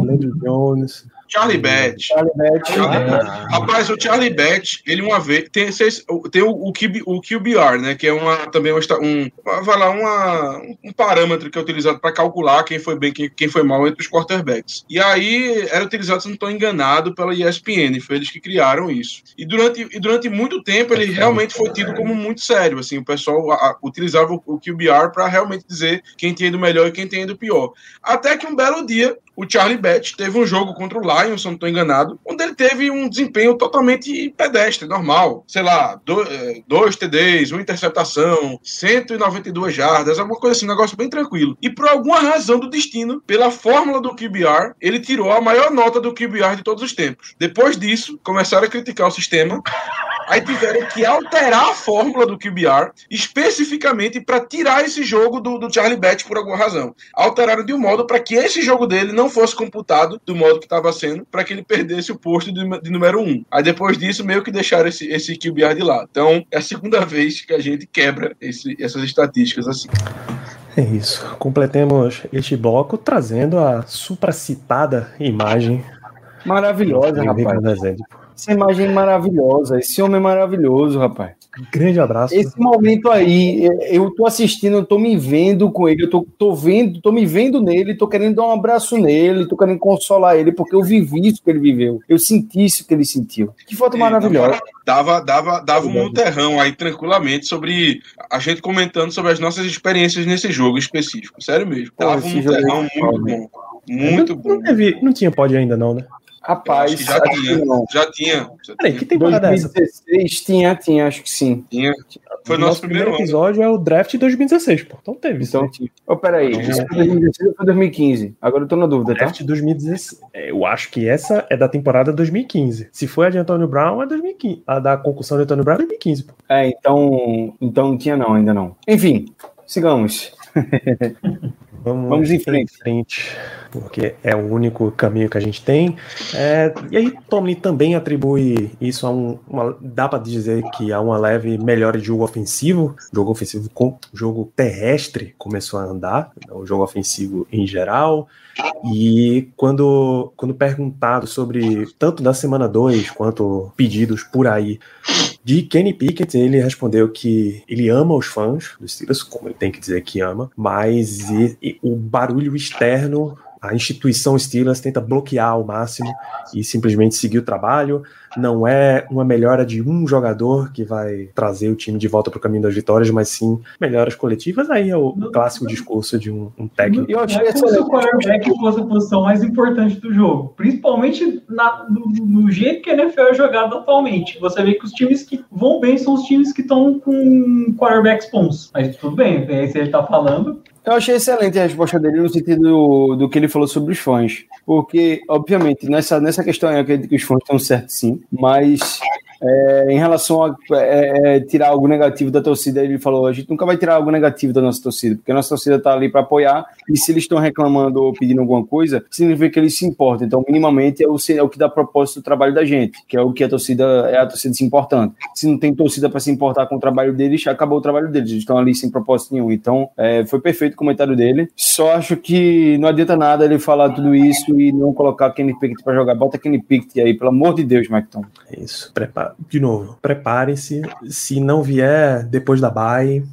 Andrew Jones. Charlie Batch. Charlie. Ah. Rapaz, o Charlie Batch, ele uma vez. Tem, tem o, o, QB, o QBR, né? Que é uma, também um, um, vai lá, uma, um parâmetro que é utilizado para calcular quem foi bem quem, quem foi mal entre os quarterbacks. E aí era utilizado, se não estou enganado, pela ESPN. Foi eles que criaram isso. E durante, e durante muito tempo ele realmente foi tido como muito sério. Assim, o pessoal a, a, utilizava o, o QBR para realmente dizer quem tem ido melhor e quem tem ido pior. Até que um belo dia o Charlie Batch teve um jogo contra o Lions, se não estou enganado, onde ele teve um desempenho totalmente pedestre, normal. Sei lá, é, dois TDs, uma interceptação, 192 jardas, alguma coisa assim, um negócio bem tranquilo. E por alguma razão do destino, pela fórmula do QBR, ele tirou a maior nota do QBR de todos os tempos. Depois disso, começaram a criticar o sistema. Aí tiveram que alterar a fórmula do QBR especificamente para tirar esse jogo do, do Charlie Batch por alguma razão. Alteraram de um modo para que esse jogo dele não fosse computado do modo que estava sendo, para que ele perdesse o posto de, de, número um. Aí depois disso, meio que deixaram esse, esse QBR de lado. Então, é a segunda vez que a gente quebra esse, essas estatísticas assim. É isso. Completemos este bloco trazendo a supracitada imagem maravilhosa, rapaz. Essa imagem maravilhosa, esse homem é maravilhoso, rapaz. Grande abraço. Esse momento aí, eu tô assistindo, eu tô me vendo com ele, eu tô, tô vendo, tô me vendo nele, tô querendo dar um abraço nele, tô querendo consolar ele, porque eu vivi isso que ele viveu. Eu senti isso que ele sentiu. Que foto maravilhosa. Dava, dava, dava um terrão aí tranquilamente sobre a gente comentando sobre as nossas experiências nesse jogo específico. Sério mesmo. Dava um terrão é muito bom. Muito não, bom. Não, teve, não tinha pod ainda, não, né? Rapaz, já tinha, já tinha. Peraí, que temporada 2016 é essa? tinha, tinha, acho que sim. Tinha. Foi o nosso, nosso primeiro, primeiro episódio é o draft de 2016, pô. Então teve. Então, tinha. Oh, peraí, isso foi 2016 ou foi 2015? Agora eu tô na dúvida, tá? Draft 2016. É, eu acho que essa é da temporada 2015. Se foi a de Antônio Brown, é 2015. A da concussão de Antônio Brown é 2015, pô. É, então, então não tinha não, ainda não. Enfim, sigamos. Vamos, Vamos em frente. em frente. porque é o único caminho que a gente tem. É, e aí, Tomlin também atribui isso a um. Uma, dá para dizer que há uma leve melhora de jogo ofensivo. Jogo ofensivo com jogo terrestre começou a andar, o jogo ofensivo em geral. E quando, quando perguntado sobre tanto da semana 2 quanto pedidos por aí de Kenny Pickett, ele respondeu que ele ama os fãs dos Steelers, como ele tem que dizer que ama, mas e, e, o barulho externo a instituição Steelers tenta bloquear ao máximo e simplesmente seguir o trabalho. Não é uma melhora de um jogador que vai trazer o time de volta para o caminho das vitórias, mas sim melhoras coletivas. Aí é o clássico discurso de um, um técnico. Eu achei que o quarterback fosse a posição mais importante do jogo, principalmente na, no, no, jeito que a NFL é jogada atualmente. Você vê que os times que vão bem são os times que estão com quarterbacks bons. Mas tudo bem, é se ele está falando. Eu achei excelente a resposta dele no sentido do, do, que ele falou sobre os fãs. Porque, obviamente, nessa, nessa questão eu acredito que os fãs estão certos sim, mas É, em relação a é, é, tirar algo negativo da torcida, ele falou: a gente nunca vai tirar algo negativo da nossa torcida, porque a nossa torcida está ali para apoiar, e se eles estão reclamando ou pedindo alguma coisa, significa que eles se importam. Então, minimamente, é o, é o que dá propósito do trabalho da gente, que é o que a torcida é a torcida se importando. Se não tem torcida para se importar com o trabalho deles, acabou o trabalho deles, eles estão ali sem propósito nenhum. Então, é, foi perfeito o comentário dele. Só acho que não adianta nada ele falar tudo isso e não colocar Kenny Pickett para jogar. Bota Kenny Pickett aí, pelo amor de Deus, Macton. É isso. Prepara. De novo, prepare-se. Se não vier depois da bye,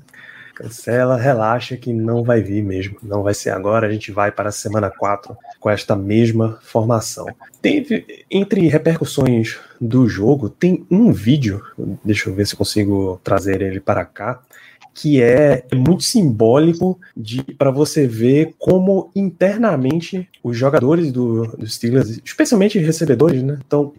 cancela, relaxa que não vai vir mesmo. Não vai ser agora, a gente vai para a semana 4 com esta mesma formação. Teve, entre repercussões do jogo, tem um vídeo, deixa eu ver se consigo trazer ele para cá, que é muito simbólico para você ver como internamente os jogadores do, do Steelers, especialmente recebedores, né? Então,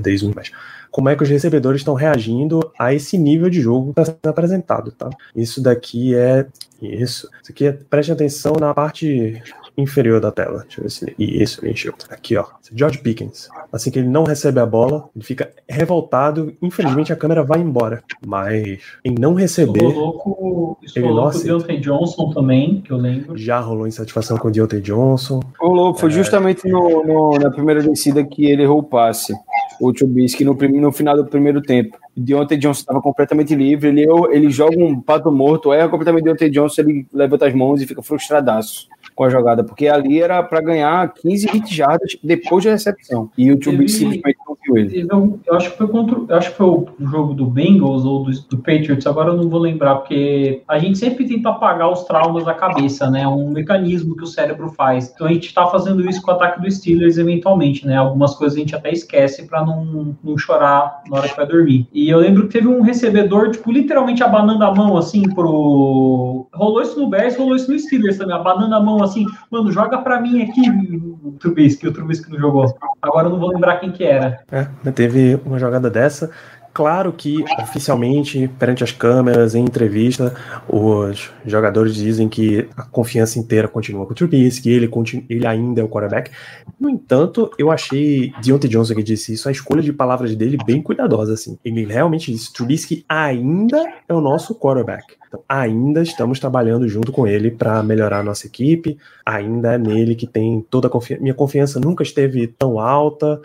desde mais como é que os recebedores estão reagindo a esse nível de jogo que está sendo apresentado, tá? Isso daqui é isso. Isso aqui é, preste atenção na parte inferior da tela. Deixa eu ver se isso ele encheu. Aqui, ó. George Pickens. Assim que ele não recebe a bola, ele fica revoltado. Infelizmente a câmera vai embora. Mas em não receber. Louco, ele não com o Deontay Johnson também, que eu lembro. Já rolou insatisfação com o Deontay Johnson. O louco foi é... justamente no, no, na primeira descida que ele errou o passe. O Trubisky no, no final do primeiro tempo. Deontay Johnson estava completamente livre. Ele, ele joga um pato morto, erra completamente Deontay Johnson, ele levanta as mãos e fica frustradaço com a jogada, porque ali era para ganhar 15, 20 jardas depois da recepção. E o Trubisky simplesmente não viu ele. Eu, eu, acho que foi contra, eu acho que foi o jogo do Bengals ou do, do, Patriots, agora eu não vou lembrar, porque a gente sempre tenta apagar os traumas da cabeça, né? Um mecanismo que o cérebro faz. Então a gente está fazendo isso com o ataque do Steelers eventualmente, né? Algumas coisas a gente até esquece para não, não chorar na hora que vai dormir. E eu lembro que teve um recebedor, tipo, literalmente abanando a mão assim pro. Rolou isso no Bears, rolou isso no Steelers também, abanando a mão assim, mano, joga pra mim aqui o Trubisky, o Trubisky não jogou. Agora eu não vou lembrar quem que era. É, teve uma jogada dessa. Claro que, oficialmente, perante as câmeras, em entrevista, os jogadores dizem que a confiança inteira continua com o Trubisky, ele, ele ainda é o quarterback. No entanto, eu achei Deontay Johnson que disse isso, a escolha de palavras dele bem cuidadosa, assim. Ele realmente disse, Trubisky ainda é o nosso quarterback. Então, ainda estamos trabalhando junto com ele para melhorar a nossa equipe. Ainda é nele que tem toda a confiança. Minha confiança nunca esteve tão alta,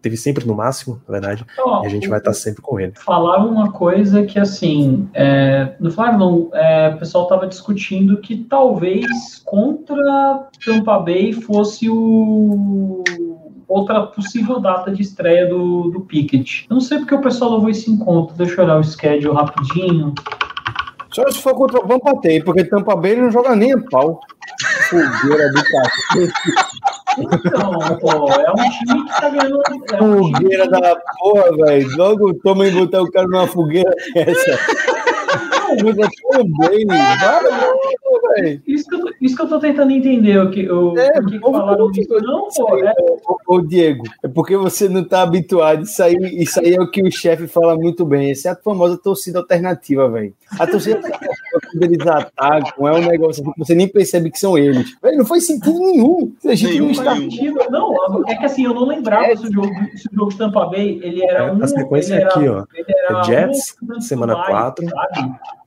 teve sempre no máximo, na verdade. Oh, e a gente vai estar sempre com ele. Falar uma coisa que, assim, é, no Flávio, é, o pessoal estava discutindo que talvez contra Tampa Bay fosse o outra possível data de estreia do, do Pickett. Eu não sei porque o pessoal levou esse encontro. Deixa eu olhar o schedule rapidinho. Só se for contra o Tampa Bay, porque Tampa Bay não joga nem a pau. Fogueira do cacete. Então, pô, é um time que tá ganhando. É um fogueira da porra, velho. Logo toma e botar o cara numa fogueira essa. Não, mas é tão bem, isso que, eu tô, isso que eu tô tentando entender. O que, o, é, o que, falaram disso. Não, pô, é... Ô, Diego, é porque você não tá habituado. Isso aí, isso aí é o que o chefe fala muito bem. Essa é a famosa torcida alternativa, velho. A torcida quando eles atacam, é um negócio que você nem percebe que são eles. Véio, não faz sentido nenhum. A gente nenhum, não está sentido. Não, é que assim, eu não lembrava é. se o jogo, se o jogo de Tampa Bay ele era é, um. A sequência é aqui, ó. Jets, semana 4.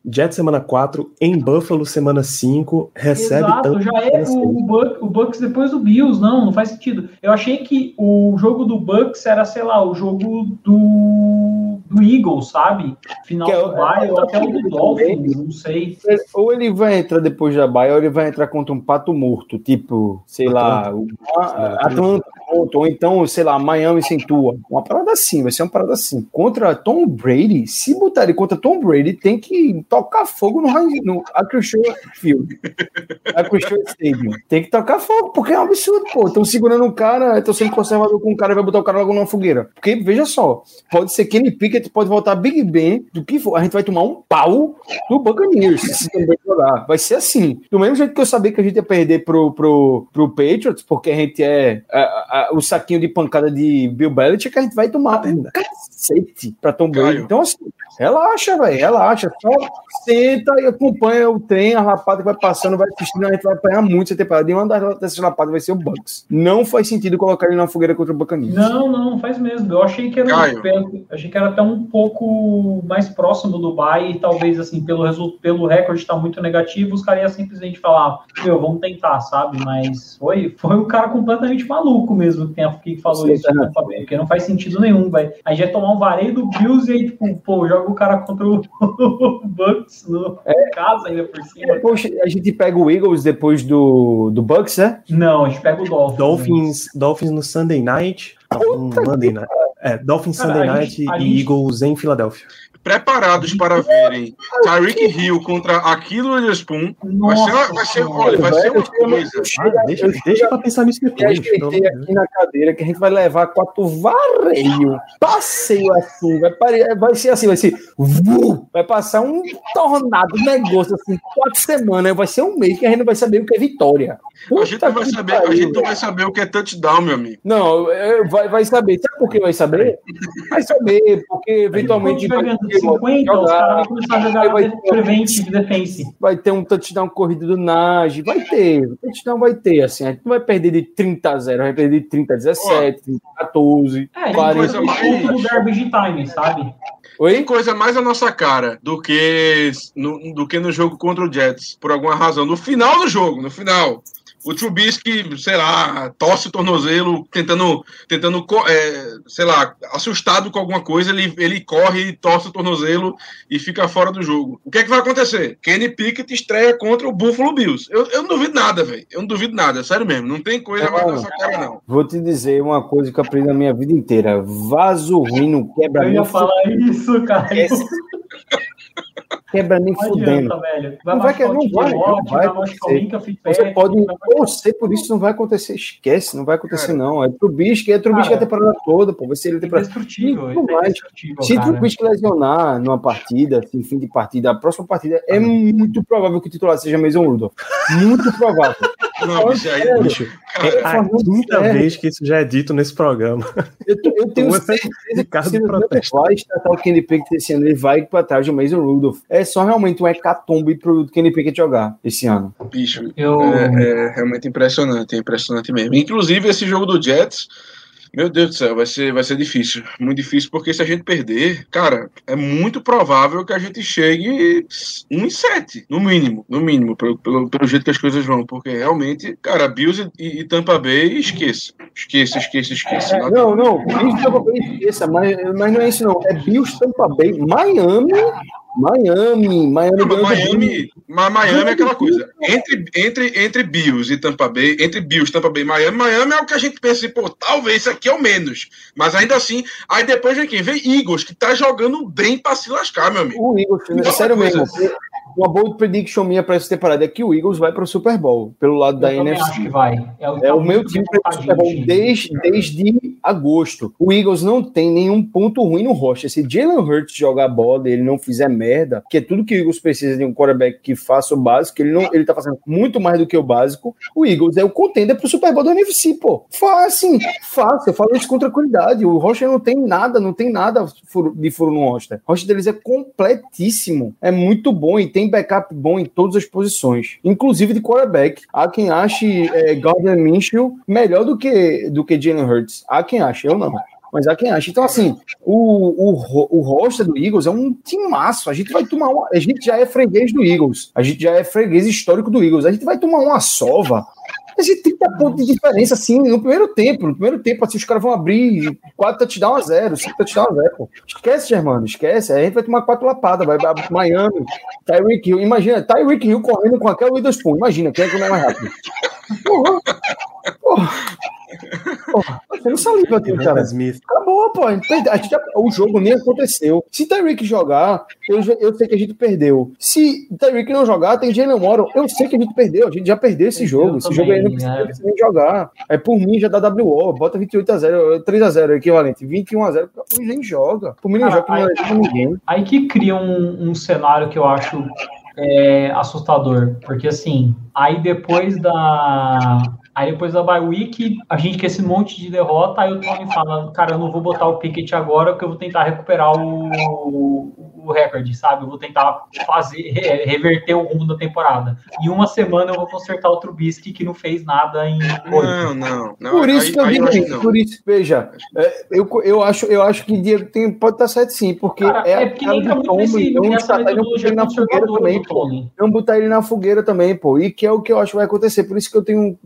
Jets semana 4, em Buffalo semana 5, recebe Exato, tanto. já é o, Bucks, o Bucks depois do Bills, não, não faz sentido. Eu achei que o jogo do Bucks era, sei lá, o jogo do, do Eagles, sabe? Final que é, do Bay, ou até o do Dolphins, não sei. Ou ele vai entrar depois da Bay, ou ele vai entrar contra um pato morto, tipo, sei Atlanta. lá, Atlanta, ou então, sei lá, Miami sem tua. Uma parada assim, vai ser uma parada assim. Contra Tom Brady, se botar ele contra Tom Brady, tem que tocar fogo no, no Acrisure Field. Acrisure Stadium. Tem que tocar fogo, porque é um absurdo, pô. Estão segurando um cara, estão sendo conservador com um cara e vai botar o cara logo numa fogueira. Porque, veja só, pode ser Kenny Pickett, pode voltar Big Ben, do que for. A gente vai tomar um pau do Buccaneers se também jogar. Vai ser assim. Do mesmo jeito que eu sabia que a gente ia perder pro, pro, pro Patriots, porque a gente é a, a, o saquinho de pancada de Bill Belichick, a gente vai tomar um cacete pra Tom Brady. Então, assim, Relaxa, velho, relaxa. Só senta e acompanha o trem, a lapada que vai passando, vai assistindo, a gente vai apanhar muito essa temporada. E uma dessas lapadas vai ser o Bucks. Não faz sentido colocar ele na fogueira contra o Buccaneers. Não, não, faz mesmo. Eu achei que era, achei que era até um pouco mais próximo do Bay e talvez, assim, pelo, pelo recorde estar tá muito negativo, os caras iam simplesmente falar, meu, vamos tentar, sabe? Mas foi, foi um cara completamente maluco mesmo que, que falou isso, né? porque não faz sentido nenhum, vai. A gente ia tomar um vareio do Bills e aí, tipo, pô, joga o cara contra o Bucks no é. casa ainda por cima. Depois a gente pega o Eagles depois do, do Bucks, né? Não, a gente pega o Dolphins. Dolphins, Dolphins no Sunday Night. Um Monday Night. É, Dolphins cara, Sunday Night gente, e gente... Eagles em Filadélfia preparados para verem Tyreek Hill contra aquilo Witherspoon, vai ser, vai ser, olha, vai ser uma coisa. Ah, deixa, deixa pra pensar nisso depois. Eu aqui na cadeira que a gente vai levar quatro vareio, passeio assim, vai, vai ser assim, vai ser, vai passar um tornado, um negócio assim, quatro semanas, vai ser um mês que a gente não vai saber o que é vitória. Puta a gente, não vai saber, a gente não vai saber o que é touchdown, meu amigo. Não, vai, vai saber. Sabe por que vai saber? Vai saber, porque eventualmente. 50, os caras vão começar a jogar vai preventive defense. Vai ter um touchdown corrido do Nage, vai ter. O touchdown vai ter, assim. A gente não vai perder de 30 a 0, vai perder de 30 a 17, 30 a 14. É, 40. coisa mais... do garbage time, sabe? Oi? Tem coisa mais a nossa cara do que no, do que no jogo contra o Jets, por alguma razão. No final do jogo, no final o Trubisky, sei lá, torce o tornozelo, tentando, tentando é, sei lá, assustado com alguma coisa, ele, ele corre, torce o tornozelo e fica fora do jogo. O que é que vai acontecer? Kenny Pickett estreia contra o Buffalo Bills. Eu, eu não duvido nada, velho. Eu não duvido nada, sério mesmo. Não tem coisa mais nessa cara, não. Vou te dizer uma coisa que eu aprendi na minha vida inteira. Vaso ruim não quebra Eu ia falar isso, cara. quebra nem fudendo. Velho. Vai não vai, não vai, não vai, acontecer. Você pode torcer por isso, não vai acontecer. Esquece, não vai acontecer, cara, não. É Trubisky, é Trubisky a temporada toda, pô. Vai ser ele temporada. Não vai. Se Trubisky lesionar numa partida, assim, fim de partida, a próxima partida, é muito provável que o titular seja Mason Rudolph. Muito provável. Não, bicho, aí, é, bicho, é a quinta vez que isso já é dito nesse programa. Eu, eu tenho certeza que o vai estar o Kenny Pickett esse ano, ele vai para trás do Mason Rudolph. É só realmente um hecatombe pro Kenny Pickett jogar esse ano. Bicho, eu... é, é realmente impressionante, é impressionante mesmo. Inclusive, esse jogo do Jets meu Deus do céu, vai ser, vai ser difícil. Muito difícil, porque se a gente perder, cara, é muito provável que a gente chegue 1 em 7, no mínimo. No mínimo, pelo, pelo, pelo jeito que as coisas vão. Porque realmente, cara, Bills e, e Tampa Bay, esqueça. Esqueça, esqueça, esqueça. É, não, não, Bills e Tampa Bay, esqueça. Mas, mas não é isso, não. É Bills, Tampa Bay, Miami Miami, Miami, não, Miami, mas Miami é aquela coisa. Entre, entre, entre Bills e Tampa Bay, entre Bills, Tampa Bay e Miami, Miami é o que a gente pensa assim, pô, talvez isso aqui é o menos. Mas ainda assim, aí depois vem quem? Vem Eagles, que tá jogando bem pra se lascar, meu amigo. O Eagles, é sério coisa. mesmo uma bold prediction minha para essa temporada é que o Eagles vai para o Super Bowl, pelo lado eu da NFC. Acho que vai. É o, é o meu time para o Super Bowl desde, desde agosto. O Eagles não tem nenhum ponto ruim no roster. Se Jalen Hurts jogar bola e ele não fizer merda, que é tudo que o Eagles precisa de um quarterback que faça o básico, ele não, ele tá fazendo muito mais do que o básico. O Eagles é o contender para o Super Bowl da NFC, pô. Fácil, fácil. Eu falo isso com tranquilidade. O roster não tem nada, não tem nada de furo no roster. O roster deles é completíssimo. É muito bom e tem backup bom em todas as posições, inclusive de quarterback. Há quem ache é, Gardner Minshew melhor do que, do que Jalen Hurts. Há quem ache, eu não mas há quem acha. Então, assim, o, o, o roster do Eagles é um timaço. A gente vai tomar uma. A gente já é freguês do Eagles. A gente já é freguês histórico do Eagles. A gente vai tomar uma sova esse 30 pontos de diferença, assim, no primeiro tempo. No primeiro tempo, assim, os caras vão abrir 4 touchdown a 0, 5 touchdown a 0. Esquece, Germano, esquece. Aí a gente vai tomar 4 lapadas, vai para Miami, Tyreek Hill. Imagina, Tyreek Hill correndo com aquela Witherspoon. Imagina, quem é que não é mais rápido? Porra, porra. Porra, você não saliva aqui, cara. Smith. Acabou, pô. A gente já, o jogo nem aconteceu. Se Tyreek jogar, eu, eu sei que a gente perdeu. Se Tyreek não jogar, tem Jalen Warren. Eu sei que a gente perdeu. A gente já perdeu esse jogo. Esse jogo aí não precisa, precisa nem jogar. É por mim, já dá WO. Bota 28 a 0 3 a 0 equivalente. 21 a 0 Por mim, nem joga. Por mim, não joga, aí, não ninguém. Aí que cria um, um cenário que eu acho é, assustador. Porque assim, aí depois da Aí depois da bye week, a gente quer esse monte de derrota, aí o Tony fala, cara, eu não vou botar o Pickett agora, porque eu vou tentar recuperar o, o recorde, sabe? Eu vou tentar fazer, reverter o rumo da temporada. Em uma semana eu vou consertar o Trubisky que não fez nada em. Não, não, não. Por isso aí, que eu digo, por isso, veja, é, eu, eu, acho, eu acho que Diego tem, pode estar certo sim, porque cara, é, é porque cara de Tom, então não botar ele na fogueira também, pô. Não botar ele na fogueira também, pô. E que é o que eu acho que vai acontecer. Por isso que eu tenho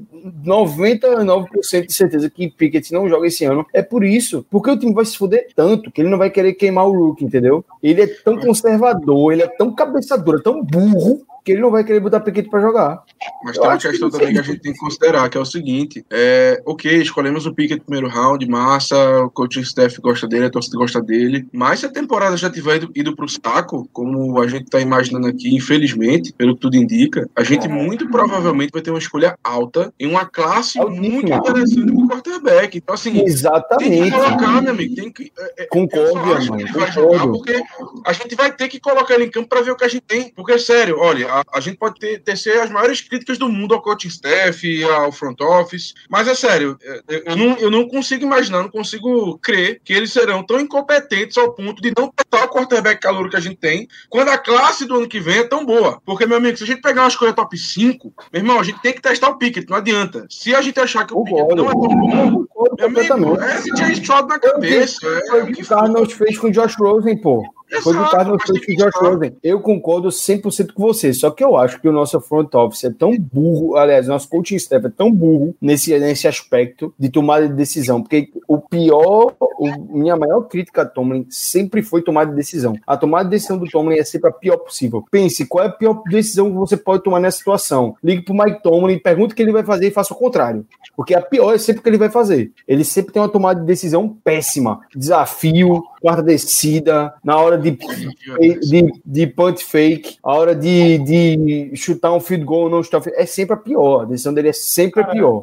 99% de certeza que Pickett não joga esse ano. É por isso. Porque o time vai se fuder tanto que ele não vai querer queimar o Rook, entendeu? Ele é tão conservador, ele é tão cabeça dura, tão burro, que ele não vai querer botar Piquet para jogar. Mas eu tem uma questão que também que a gente tem que considerar, que é o seguinte: é, ok, escolhemos o Piquet no primeiro round, massa, o coaching staff gosta dele, a torcida gosta dele, mas se a temporada já tiver ido, ido pro saco, como a gente está imaginando aqui, infelizmente, pelo que tudo indica, a gente muito provavelmente vai ter uma escolha alta em uma classe muito interessante do quarterback. Então, assim, Exatamente. tem que colocar, meu amigo, tem que. É, é Concordo, mano. porque a gente vai ter que colocar ele em campo para ver o que a gente tem. Porque, sério, olha, a, a gente pode ter, tecer as maiores críticas do mundo ao coaching staff, ao front office, mas é sério, é, eu não, eu não consigo imaginar, não consigo crer que eles serão tão incompetentes ao ponto de não testar o quarterback calor que a gente tem, quando a classe do ano que vem é tão boa. Porque, meu amigo, se a gente pegar uma escolha top 5, meu irmão, a gente tem que testar o Pickett, não adianta. Se a gente achar que o, o Pickett não é tão bom, meu amigo, é esse Stroud na cabeça. Foi o que o Carlos fez com o Josh Rosen, pô. Foi do Carlos fez com o Josh Rosen. Eu concordo 100% com você, só que eu acho que o nosso front office é tão burro, aliás, o nosso coaching staff é tão burro nesse, nesse aspecto de tomada de decisão, porque o pior, o, minha maior crítica a Tomlin sempre foi tomada de decisão. A tomada de decisão do Tomlin é sempre a pior possível. Pense, qual é a pior decisão que você pode tomar nessa situação? Ligue pro Mike Tomlin, pergunte o que ele vai fazer e faça o contrário. Porque a pior é sempre o que ele vai fazer. Ele sempre tem uma tomada de decisão péssima. Desafio, quarta descida, na hora de, de, de punt fake, a hora de, de chutar um field goal não chutar é sempre a pior. A decisão dele é sempre a pior.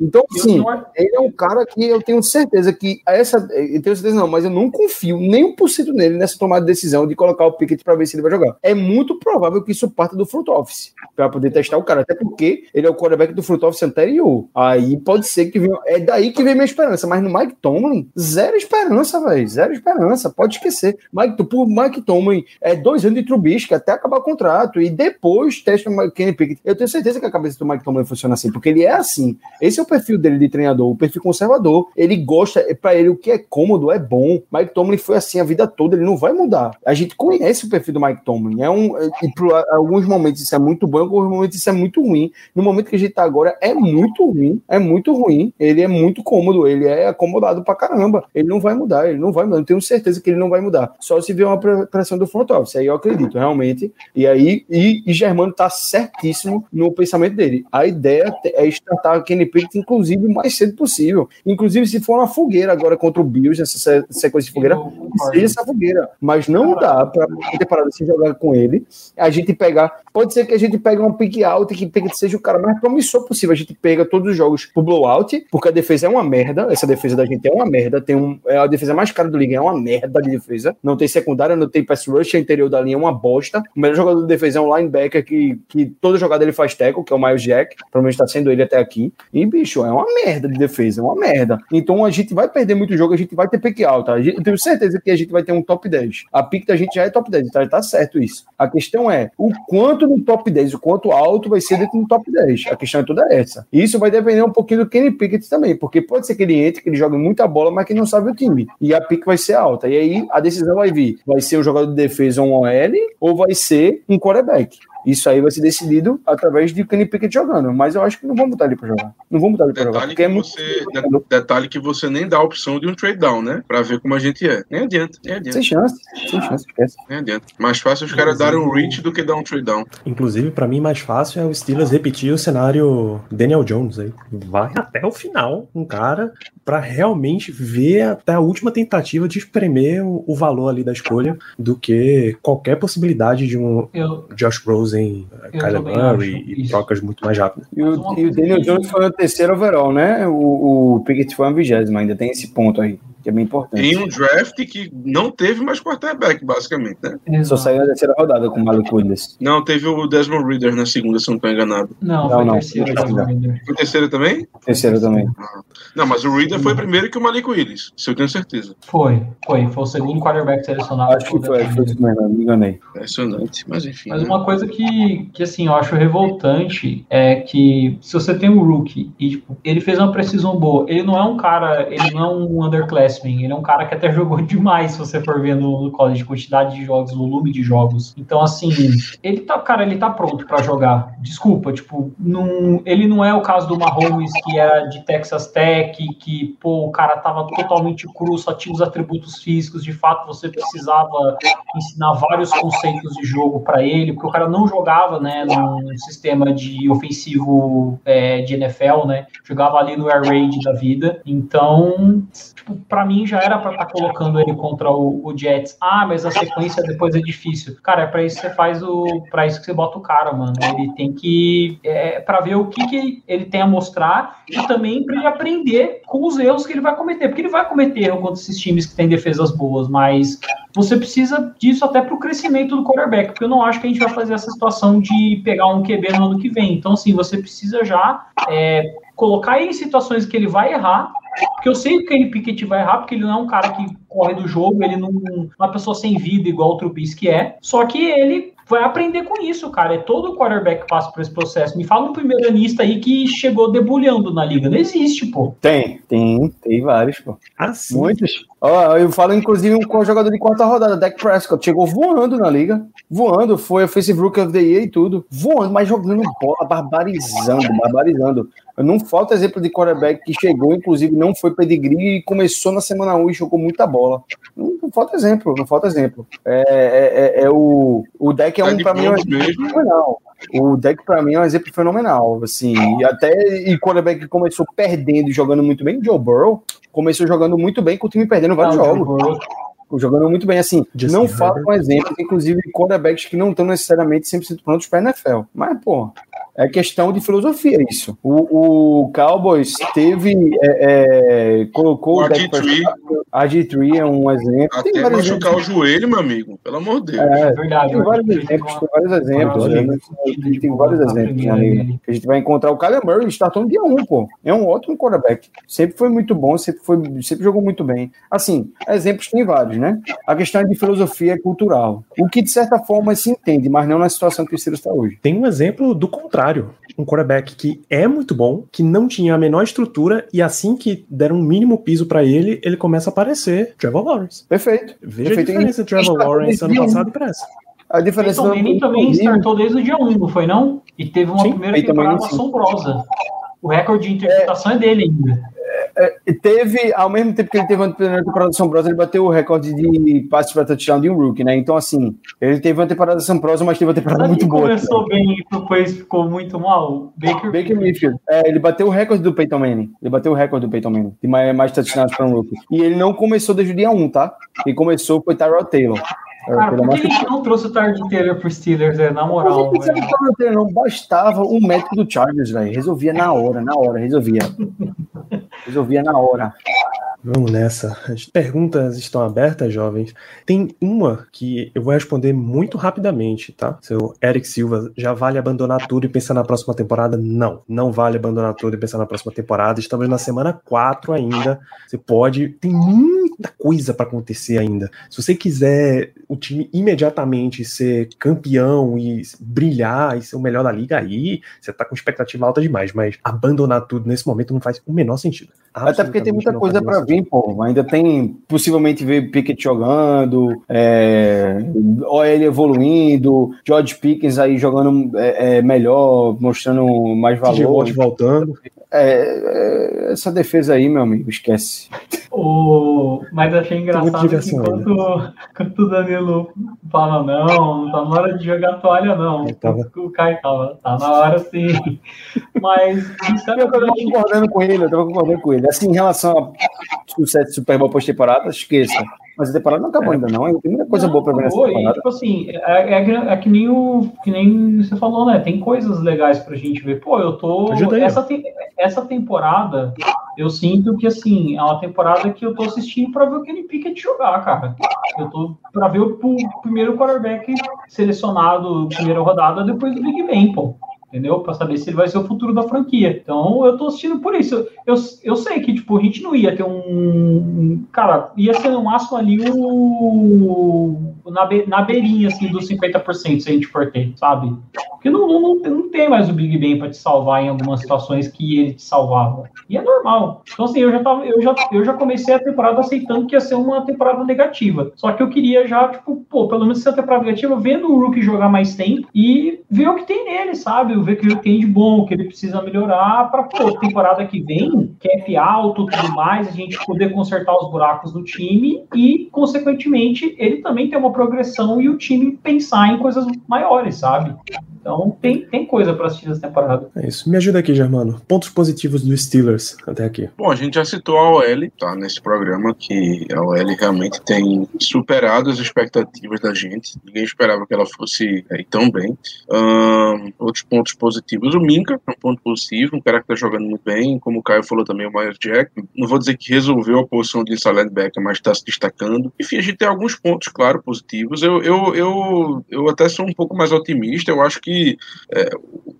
Então, sim, ele é um cara que eu tenho certeza que essa. Eu tenho certeza não, mas eu não confio nem um por cento nele nessa tomada de decisão de colocar o Pickett para ver se ele vai jogar. É muito provável que isso parta do front office para poder testar o cara, até porque ele é o quarterback do front office anterior. Aí pode ser que venha. É daí que vem minha esperança, mas no Mike Tomlin, zero esperança, velho. Zero esperança. Pode esquecer. Mike, por Mike Tomlin, é dois anos de Trubisky até acabar o contrato e depois testa o Kenny Pickett. Eu tenho certeza que a cabeça do Mike Tomlin funciona assim, porque ele é assim. Esse é o perfil dele de treinador, o perfil conservador. Ele gosta, é para ele o que é cômodo é bom. Mike Tomlin foi assim a vida toda, ele não vai mudar. A gente conhece o perfil do Mike Tomlin. É um, e por alguns momentos isso é muito bom, alguns momentos isso é muito ruim. No momento que a gente tá agora é muito ruim, é muito ruim. Ele é muito cômodo, ele é acomodado pra caramba. Ele não vai mudar, ele não vai mudar. Eu tenho certeza que ele não vai mudar. Só se vier uma pressão do front office, aí eu acredito realmente. E aí, e, e Germano tá certíssimo no pensamento dele. A ideia é startar Kenny Pickett, inclusive o mais cedo possível. Inclusive, se for uma fogueira agora contra o Bills, essa sequência de fogueira, seja essa fogueira. Mas não dá para ter parado se jogar com ele, a gente pegar. Pode ser que a gente pegue uma pick out que seja o cara mais promissor possível. A gente pega todos os jogos pro blowout, porque a defesa é uma merda. Essa defesa da gente é uma merda. Tem um, é a defesa mais cara do liga, é uma merda de defesa. Não tem secundária, não tem pass rush, a interior da linha é uma bosta. O melhor jogador de defesa é um linebacker que, que toda jogada ele faz teco, que é o Miles Jack. Provavelmente está sendo ele até aqui. E, bicho, é uma merda de defesa, é uma merda. Então a gente vai perder muito jogo, a gente vai ter pick alta. eu tenho certeza que a gente vai ter um top 10. A pick da gente já é top 10, então tá certo isso. A questão é o quanto no top 10, o quanto alto vai ser dentro do top 10. A questão é toda essa. E isso vai depender um pouquinho do Kenny Pickett também, porque pode ser que ele entre, que ele jogue muita bola, mas que não sabe o time. E a pick vai ser alta. E aí a decisão vai vir. Vai ser um jogador de defesa um OL ou vai ser um quarterback. Isso aí vai ser decidido através de Kenny Pickett jogando. Mas eu acho que não vão botar ele para jogar. Não vão botar ele para jogar. Porque é muito... você, detalhe que você nem dá a opção de um trade down, né? Para ver como a gente é. Nem adianta, nem adianta. Sem chance, sem chance, esquece. Nem adianta. Mais fácil os caras darem um reach do que dar um trade down. Inclusive, para mim, mais fácil é o Steelers repetir o cenário Daniel Jones aí. Vai até o final, um cara, para realmente ver até a última tentativa de espremer o, o, valor ali da escolha do que qualquer possibilidade de um eu, Josh Rosen, Kyler Murray e trocas muito mais rápidas. E o, e o Daniel Jones foi o terceiro overall, né? O, o Pickett foi a vigésima, ainda tem esse ponto aí. Que é bem importante. Em um draft que não teve mais quarterback, basicamente, né? Exato. Só saiu na terceira rodada com o Malik Willis. Não, teve o Desmond Reader na segunda, se não estou enganado. Não, não, foi não, terceira. Foi terceira também? Terceira também. Não, mas o Reader foi primeiro que o Malik Willis, isso eu tenho certeza. Foi, foi. Foi o segundo quarterback selecionado. Acho que foi, foi isso mesmo, me enganei. Impressionante, mas enfim. Mas né? uma coisa que, que, assim, eu acho revoltante é que se você tem um rookie e, tipo, ele fez uma precisão boa, ele não é um cara, ele não é um ele é um cara que até jogou demais, se você for ver no, no college, quantidade de jogos, volume de jogos. Então, assim, ele tá, cara, ele tá pronto para jogar. Desculpa, tipo, ele não é o caso do Mahomes, que era de Texas Tech, que, pô, o cara tava totalmente cru, só tinha os atributos físicos, de fato você precisava ensinar vários conceitos de jogo para ele, porque o cara não jogava, né, num sistema de ofensivo é, de NFL, né, jogava ali no air raid da vida, então, tipo, para mim já era para estar tá colocando ele contra o, o, Jets. Ah, mas a sequência depois é difícil. Cara, é para isso que você faz o, para isso que você bota o cara, mano. Ele tem que é, para ver o que, que ele tem a mostrar e também para ele aprender com os erros que ele vai cometer, porque ele vai cometer erro contra esses times que têm defesas boas, mas você precisa disso até para o crescimento do quarterback, porque eu não acho que a gente vai fazer essa situação de pegar um QB no ano que vem. Então, assim, você precisa já é, colocar ele em situações que ele vai errar, porque eu sei que ele Pickett vai errar, porque ele não é um cara que corre do jogo, ele não é uma pessoa sem vida igual o Trubisky é, só que ele vai aprender com isso, cara. É todo o quarterback que passa por esse processo. Me fala um primeiro anista aí que chegou debulhando na liga. Não existe, pô. Tem, tem, tem vários, pô. Ah, sim. Muitos. Ó, eu falo, inclusive, um jogador de quarta rodada, Dak Prescott, chegou voando na liga. Voando, foi Offensive Rookie of the Year e tudo. Voando, mas jogando bola, barbarizando, barbarizando. Não falta exemplo de quarterback que chegou, inclusive, não foi pedigree e começou na semana 1 e jogou muita bola. Não, não falta exemplo, não falta exemplo. É, é, é, é o, o deck é um, para mim, um exemplo fenomenal. O deck, para mim, é um exemplo fenomenal. Assim, e até e quarterback começou perdendo e jogando muito bem, Joe Burrow começou jogando muito bem com o time perdendo vários ah, jogos jogando muito bem. Assim, Justin não falo com exemplo, inclusive, quarterbacks que não estão necessariamente 100% prontos para NFL. Mas, pô, é questão de filosofia isso. O, o Cowboys teve. É, é, colocou o RG3. RG3 é um exemplo. Até tem machucar exemplos. o joelho, meu amigo. Pelo amor de Deus. É, verdade. Tem vários exemplos, tem vários exemplos. Né? Tem vários exemplos na liga. A gente vai encontrar o Kyler Murray startou dia 1, um, pô. É um ótimo quarterback. Sempre foi muito bom, sempre, foi, sempre jogou muito bem. Assim, exemplos tem vários, né? A questão é de filosofia cultural. O que, de certa forma, se entende, mas não na situação que o Steelers está hoje. Tem um exemplo do contrário contrário, um quarterback que é muito bom, que não tinha a menor estrutura, e assim que deram um mínimo piso para ele, ele começa a aparecer Trevor Lawrence. Perfeito. Veja Perfeito. a diferença de Trevor Lawrence ano passado e para essa. A diferença Peyton Manning também startou desde o dia 1, não foi não? E teve uma Sim, primeira temporada assombrosa. O recorde de interpretação é, é dele ainda. É, teve, ao mesmo tempo que ele teve uma temporada assombrosa, ele bateu o recorde de passes para touchdown de um rookie, né? Então, assim, ele teve uma temporada assombrosa, mas teve uma temporada Sabe muito boa. começou né? bem e depois ficou muito mal? Baker, Baker Mayfield. É, ele bateu o recorde do Peyton Manning. Ele bateu o recorde do Peyton Manning, de mais, mais touchdowns para um rookie. E ele não começou desde o dia 1, tá? Ele começou foi Tyrell Taylor. Cara, por que ele não trouxe o Tyrod Taylor pro Steelers, é, na moral? Não, não bastava um médico do Chargers, velho. Resolvia na hora, na hora, resolvia. resolvia na hora. Vamos nessa. As perguntas estão abertas, jovens. Tem uma que eu vou responder muito rapidamente, tá? Seu Eric Silva, já vale abandonar tudo e pensar na próxima temporada? Não, não vale abandonar tudo e pensar na próxima temporada. Estamos na semana 4 ainda. Você pode. Tem muita coisa para acontecer ainda. Se você quiser o time imediatamente ser campeão e brilhar e ser o melhor da liga, aí você tá com expectativa alta demais. Mas abandonar tudo nesse momento não faz o menor sentido. Até porque tem muita coisa para vir, pô. Ainda tem possivelmente ver Pickett jogando, é, OL evoluindo, George Pickens aí jogando é, é, melhor, mostrando mais valor. voltando. É, é, essa defesa aí, meu amigo, esquece. O... Mas achei engraçado que enquanto, enquanto o Danilo fala, não, não tá na hora de jogar toalha, não. Tava... O Caio tava, tá na hora sim. Mas. Eu tava concordando com ele, eu tava concordando com ele. Assim, em relação ao sucesso do Super Bowl pós-temporada, esqueça. Mas a temporada não acabou é. ainda, não. Tem muita coisa não, boa pra ver nessa temporada. E, tipo assim, é, é, é, que nem o que nem você falou, né? Tem coisas legais pra gente ver. Pô, eu tô. Essa, te, essa temporada Eu sinto que, assim, é uma temporada que eu tô assistindo para ver o Kenny Pickett jogar, cara. Eu tô para ver o, o primeiro quarterback selecionado, primeira rodada, depois do Big Ben, pô entendeu? Para saber se ele vai ser o futuro da franquia. Então eu tô assistindo por isso. Eu, eu sei que tipo, a gente não ia ter um. Cara, ia ser no máximo ali o. Na, be, na beirinha assim, dos 50% se a gente for ter, sabe? Porque não, não, não, não tem mais o Big Ben para te salvar em algumas situações que ele te salvava. E é normal. Então, assim, eu já, tava, eu já, eu já comecei a temporada aceitando que ia ser uma temporada negativa. Só que eu queria já, tipo, pô, pelo menos ser uma temporada negativa, vendo o Rookie jogar mais tempo e ver o que tem nele, sabe? Ver o que ele tem de bom, o que ele precisa melhorar para pô, temporada que vem, cap alto, tudo mais, a gente poder consertar os buracos do time e, consequentemente, ele também ter uma progressão e o time pensar em coisas maiores, sabe? Então tem, tem coisa para assistir nessa temporada. É isso. Me ajuda aqui, Germano. Pontos positivos do Steelers até aqui. Bom, a gente já citou a OL, tá? Nesse programa, que a OL realmente tem superado as expectativas da gente. Ninguém esperava que ela fosse é, tão bem. Um, outros pontos positivos. O Minka é um ponto positivo, um cara que tá jogando muito bem. Como o Caio falou também, o Myers Jack. Não vou dizer que resolveu a posição de inside Becker, mas está se destacando. Enfim, a gente tem alguns pontos, claro, positivos. Eu, eu, eu, eu até sou um pouco mais otimista. Eu acho que é,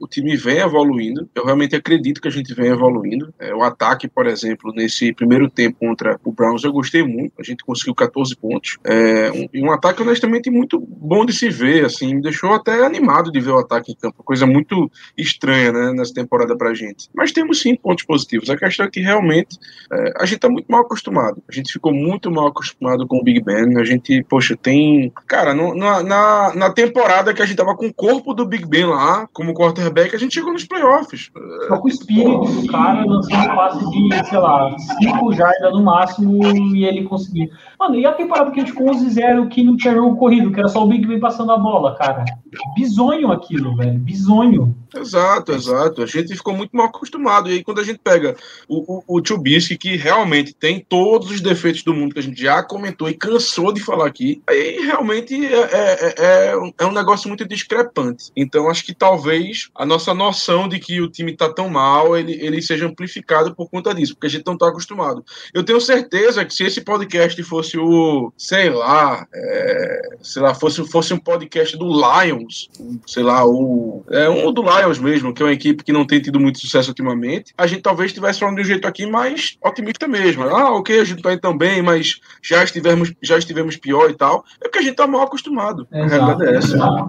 o time vem evoluindo. Eu realmente acredito que a gente vem evoluindo. É, o ataque, por exemplo, nesse primeiro tempo contra o Browns, eu gostei muito. A gente conseguiu 14 pontos. É, um, um ataque, honestamente, muito bom de se ver. Assim, me deixou até animado de ver o ataque em campo. Coisa muito estranha né, nessa temporada pra gente. Mas temos sim pontos positivos. A questão é que realmente é, a gente tá muito mal acostumado. A gente ficou muito mal acostumado com o Big Ben. A gente, poxa, tem. Cara, no, na, na, na temporada que a gente tava com o corpo do Big bem lá, como quarterback, a gente chegou nos playoffs. Só com o espírito do cara lançando passe de, sei lá, 5 jardas no máximo e ele conseguiu. Mano, e a temporada que a gente com 11-0 que não tinha jogo corrido, que era só o Big Ben passando a bola, cara? Bizonho aquilo, velho. Exato, exato. A gente ficou muito mal acostumado. E aí, quando a gente pega o, o, o que realmente tem todos os defeitos do mundo que a gente já comentou e cansou de falar aqui, aí realmente é, é, é, é um negócio muito discrepante. Então, acho que talvez a nossa noção de que o time tá tão mal, ele, ele seja amplificado por conta disso, porque a gente não tá acostumado. Eu tenho certeza que se esse podcast fosse o, sei lá, é, sei lá, fosse, fosse um podcast do Lions, sei lá, o, é um do Lions, mesmo, que é uma equipe que não tem tido muito sucesso ultimamente, a gente talvez estivesse falando de um jeito aqui mais otimista mesmo. Ah, ok, a gente tá indo tão bem, mas já estivemos, já estivemos pior e tal. É porque a gente tá mal acostumado. Exato. A realidade é essa.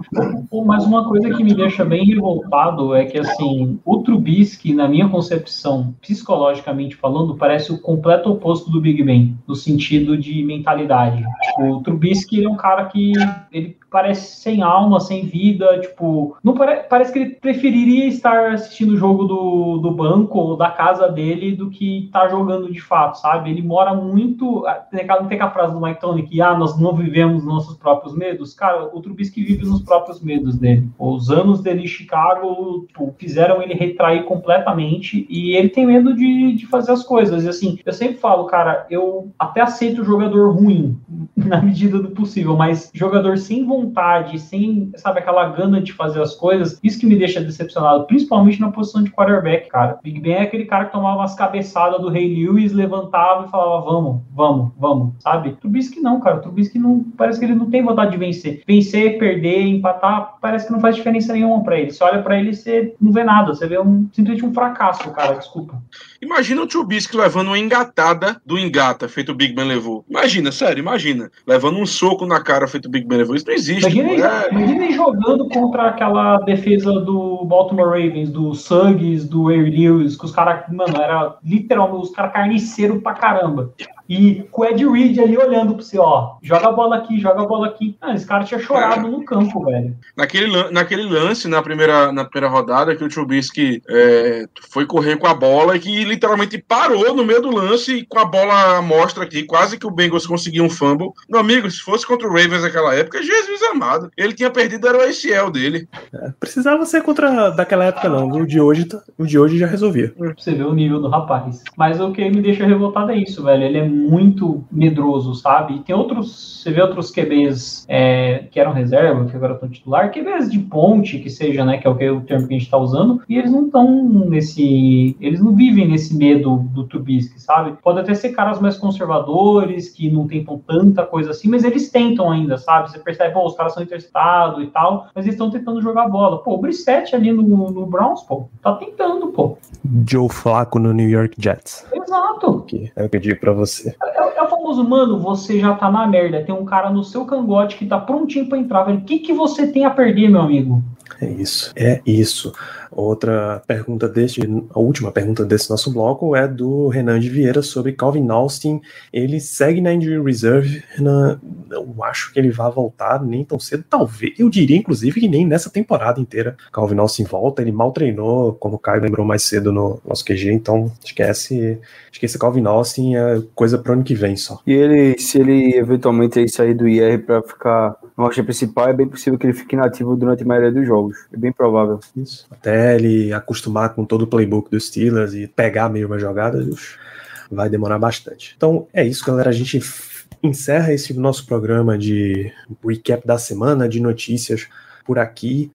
Mas uma coisa que me deixa bem revoltado é que, assim, o Trubisky, na minha concepção, psicologicamente falando, parece o completo oposto do Big Ben, no sentido de mentalidade. O Trubisky é um cara que ele parece sem alma, sem vida, tipo, não pare, parece que ele preferiria estar assistindo o jogo do, do banco ou da casa dele do que estar tá jogando de fato, sabe? Ele mora muito, ah, tem aquela, tem aquela frase do Mike Tony que, ah, nós não vivemos nossos próprios medos, cara, o Trubisky vive nos próprios medos dele. Os anos dele em Chicago tipo, fizeram ele retrair completamente e ele tem medo de, de fazer as coisas, e assim, eu sempre falo, cara, eu até aceito jogador ruim, na medida do possível, mas jogador sem vontade vontade, sem, sabe, aquela gana de fazer as coisas, isso que me deixa decepcionado, principalmente na posição de quarterback, cara. Big Ben é aquele cara que tomava umas cabeçadas do Rei Lewis, levantava e falava, vamos, vamos, vamos, sabe? Trubisky não, cara. Trubisky não, parece que ele não tem vontade de vencer. Vencer, perder, empatar, parece que não faz diferença nenhuma para ele. Você olha para ele e você não vê nada, você vê um, simplesmente um fracasso, cara, desculpa. Imagina o Trubisky levando uma engatada do engata, feito o Big Ben levou. Imagina, sério, imagina. Levando um soco na cara, feito o Big Ben levou. Isso não existe. Imagina, é... imagina jogando contra aquela defesa do Baltimore Ravens, do Suggs, do Air Lewis, que os caras, mano, era literalmente os caras carniceiros pra caramba. E com o Ed Reed ali olhando pro você, ó, joga a bola aqui, joga a bola aqui. Ah, esse cara tinha chorado no campo, velho. Naquele, naquele lance, na primeira, na primeira rodada, que o Trubisky é, foi correr com a bola e que literalmente parou no meio do lance com a bola à mostra aqui, quase que o Bengals conseguiu um fumble. Meu amigo, se fosse contra o Ravens naquela época, Jesus amado. Ele tinha perdido, era o ACL dele. É, precisava ser contra daquela época, não. O de hoje, tá, o de hoje já resolvia. Pra você ver o nível do rapaz. Mas o que me deixa revoltado é isso, velho. Ele é muito medroso, sabe? E tem outros, você vê outros QBs é, que eram reserva, que agora estão titular, QBs de ponte, que seja, né, que é o, que é o termo que a gente está usando, e eles não estão nesse, eles não vivem nesse medo do Trubisky, sabe? Pode até ser caras mais conservadores, que não tentam tanta coisa assim, mas eles tentam ainda, sabe? Você percebe, pô, os caras são interceptados e tal, mas eles estão tentando jogar bola. Pô, o Brissette ali no, no Browns, pô, tá tentando, pô. Joe Flacco no New York Jets. Exato. Que é o que eu digo pra você. É, é, o famoso, mano, você já tá na merda. Tem um cara no seu cangote que tá prontinho pra entrar, velho. O que, que você tem a perder, meu amigo? É isso, é isso. Outra pergunta deste, a última pergunta desse nosso bloco é do Renan de Vieira sobre Calvin Austin. Ele segue na injury reserve. Renan, não acho que ele vá voltar nem tão cedo. Talvez, eu diria inclusive que nem nessa temporada inteira Calvin Austin volta. Ele mal treinou, como o Caio lembrou mais cedo no nosso QG. Então esquece, esquece Calvin Austin é coisa pro ano que vem só. E ele, se ele eventualmente sair do IR para ficar no rocha principal, é bem possível que ele fique inativo durante a maioria dos jogos. É bem provável. Isso. Até ele acostumar com todo o playbook dos Steelers e pegar meio uma jogada, vai demorar bastante. Então é isso, galera. A gente encerra esse nosso programa de recap da semana, de notícias por aqui.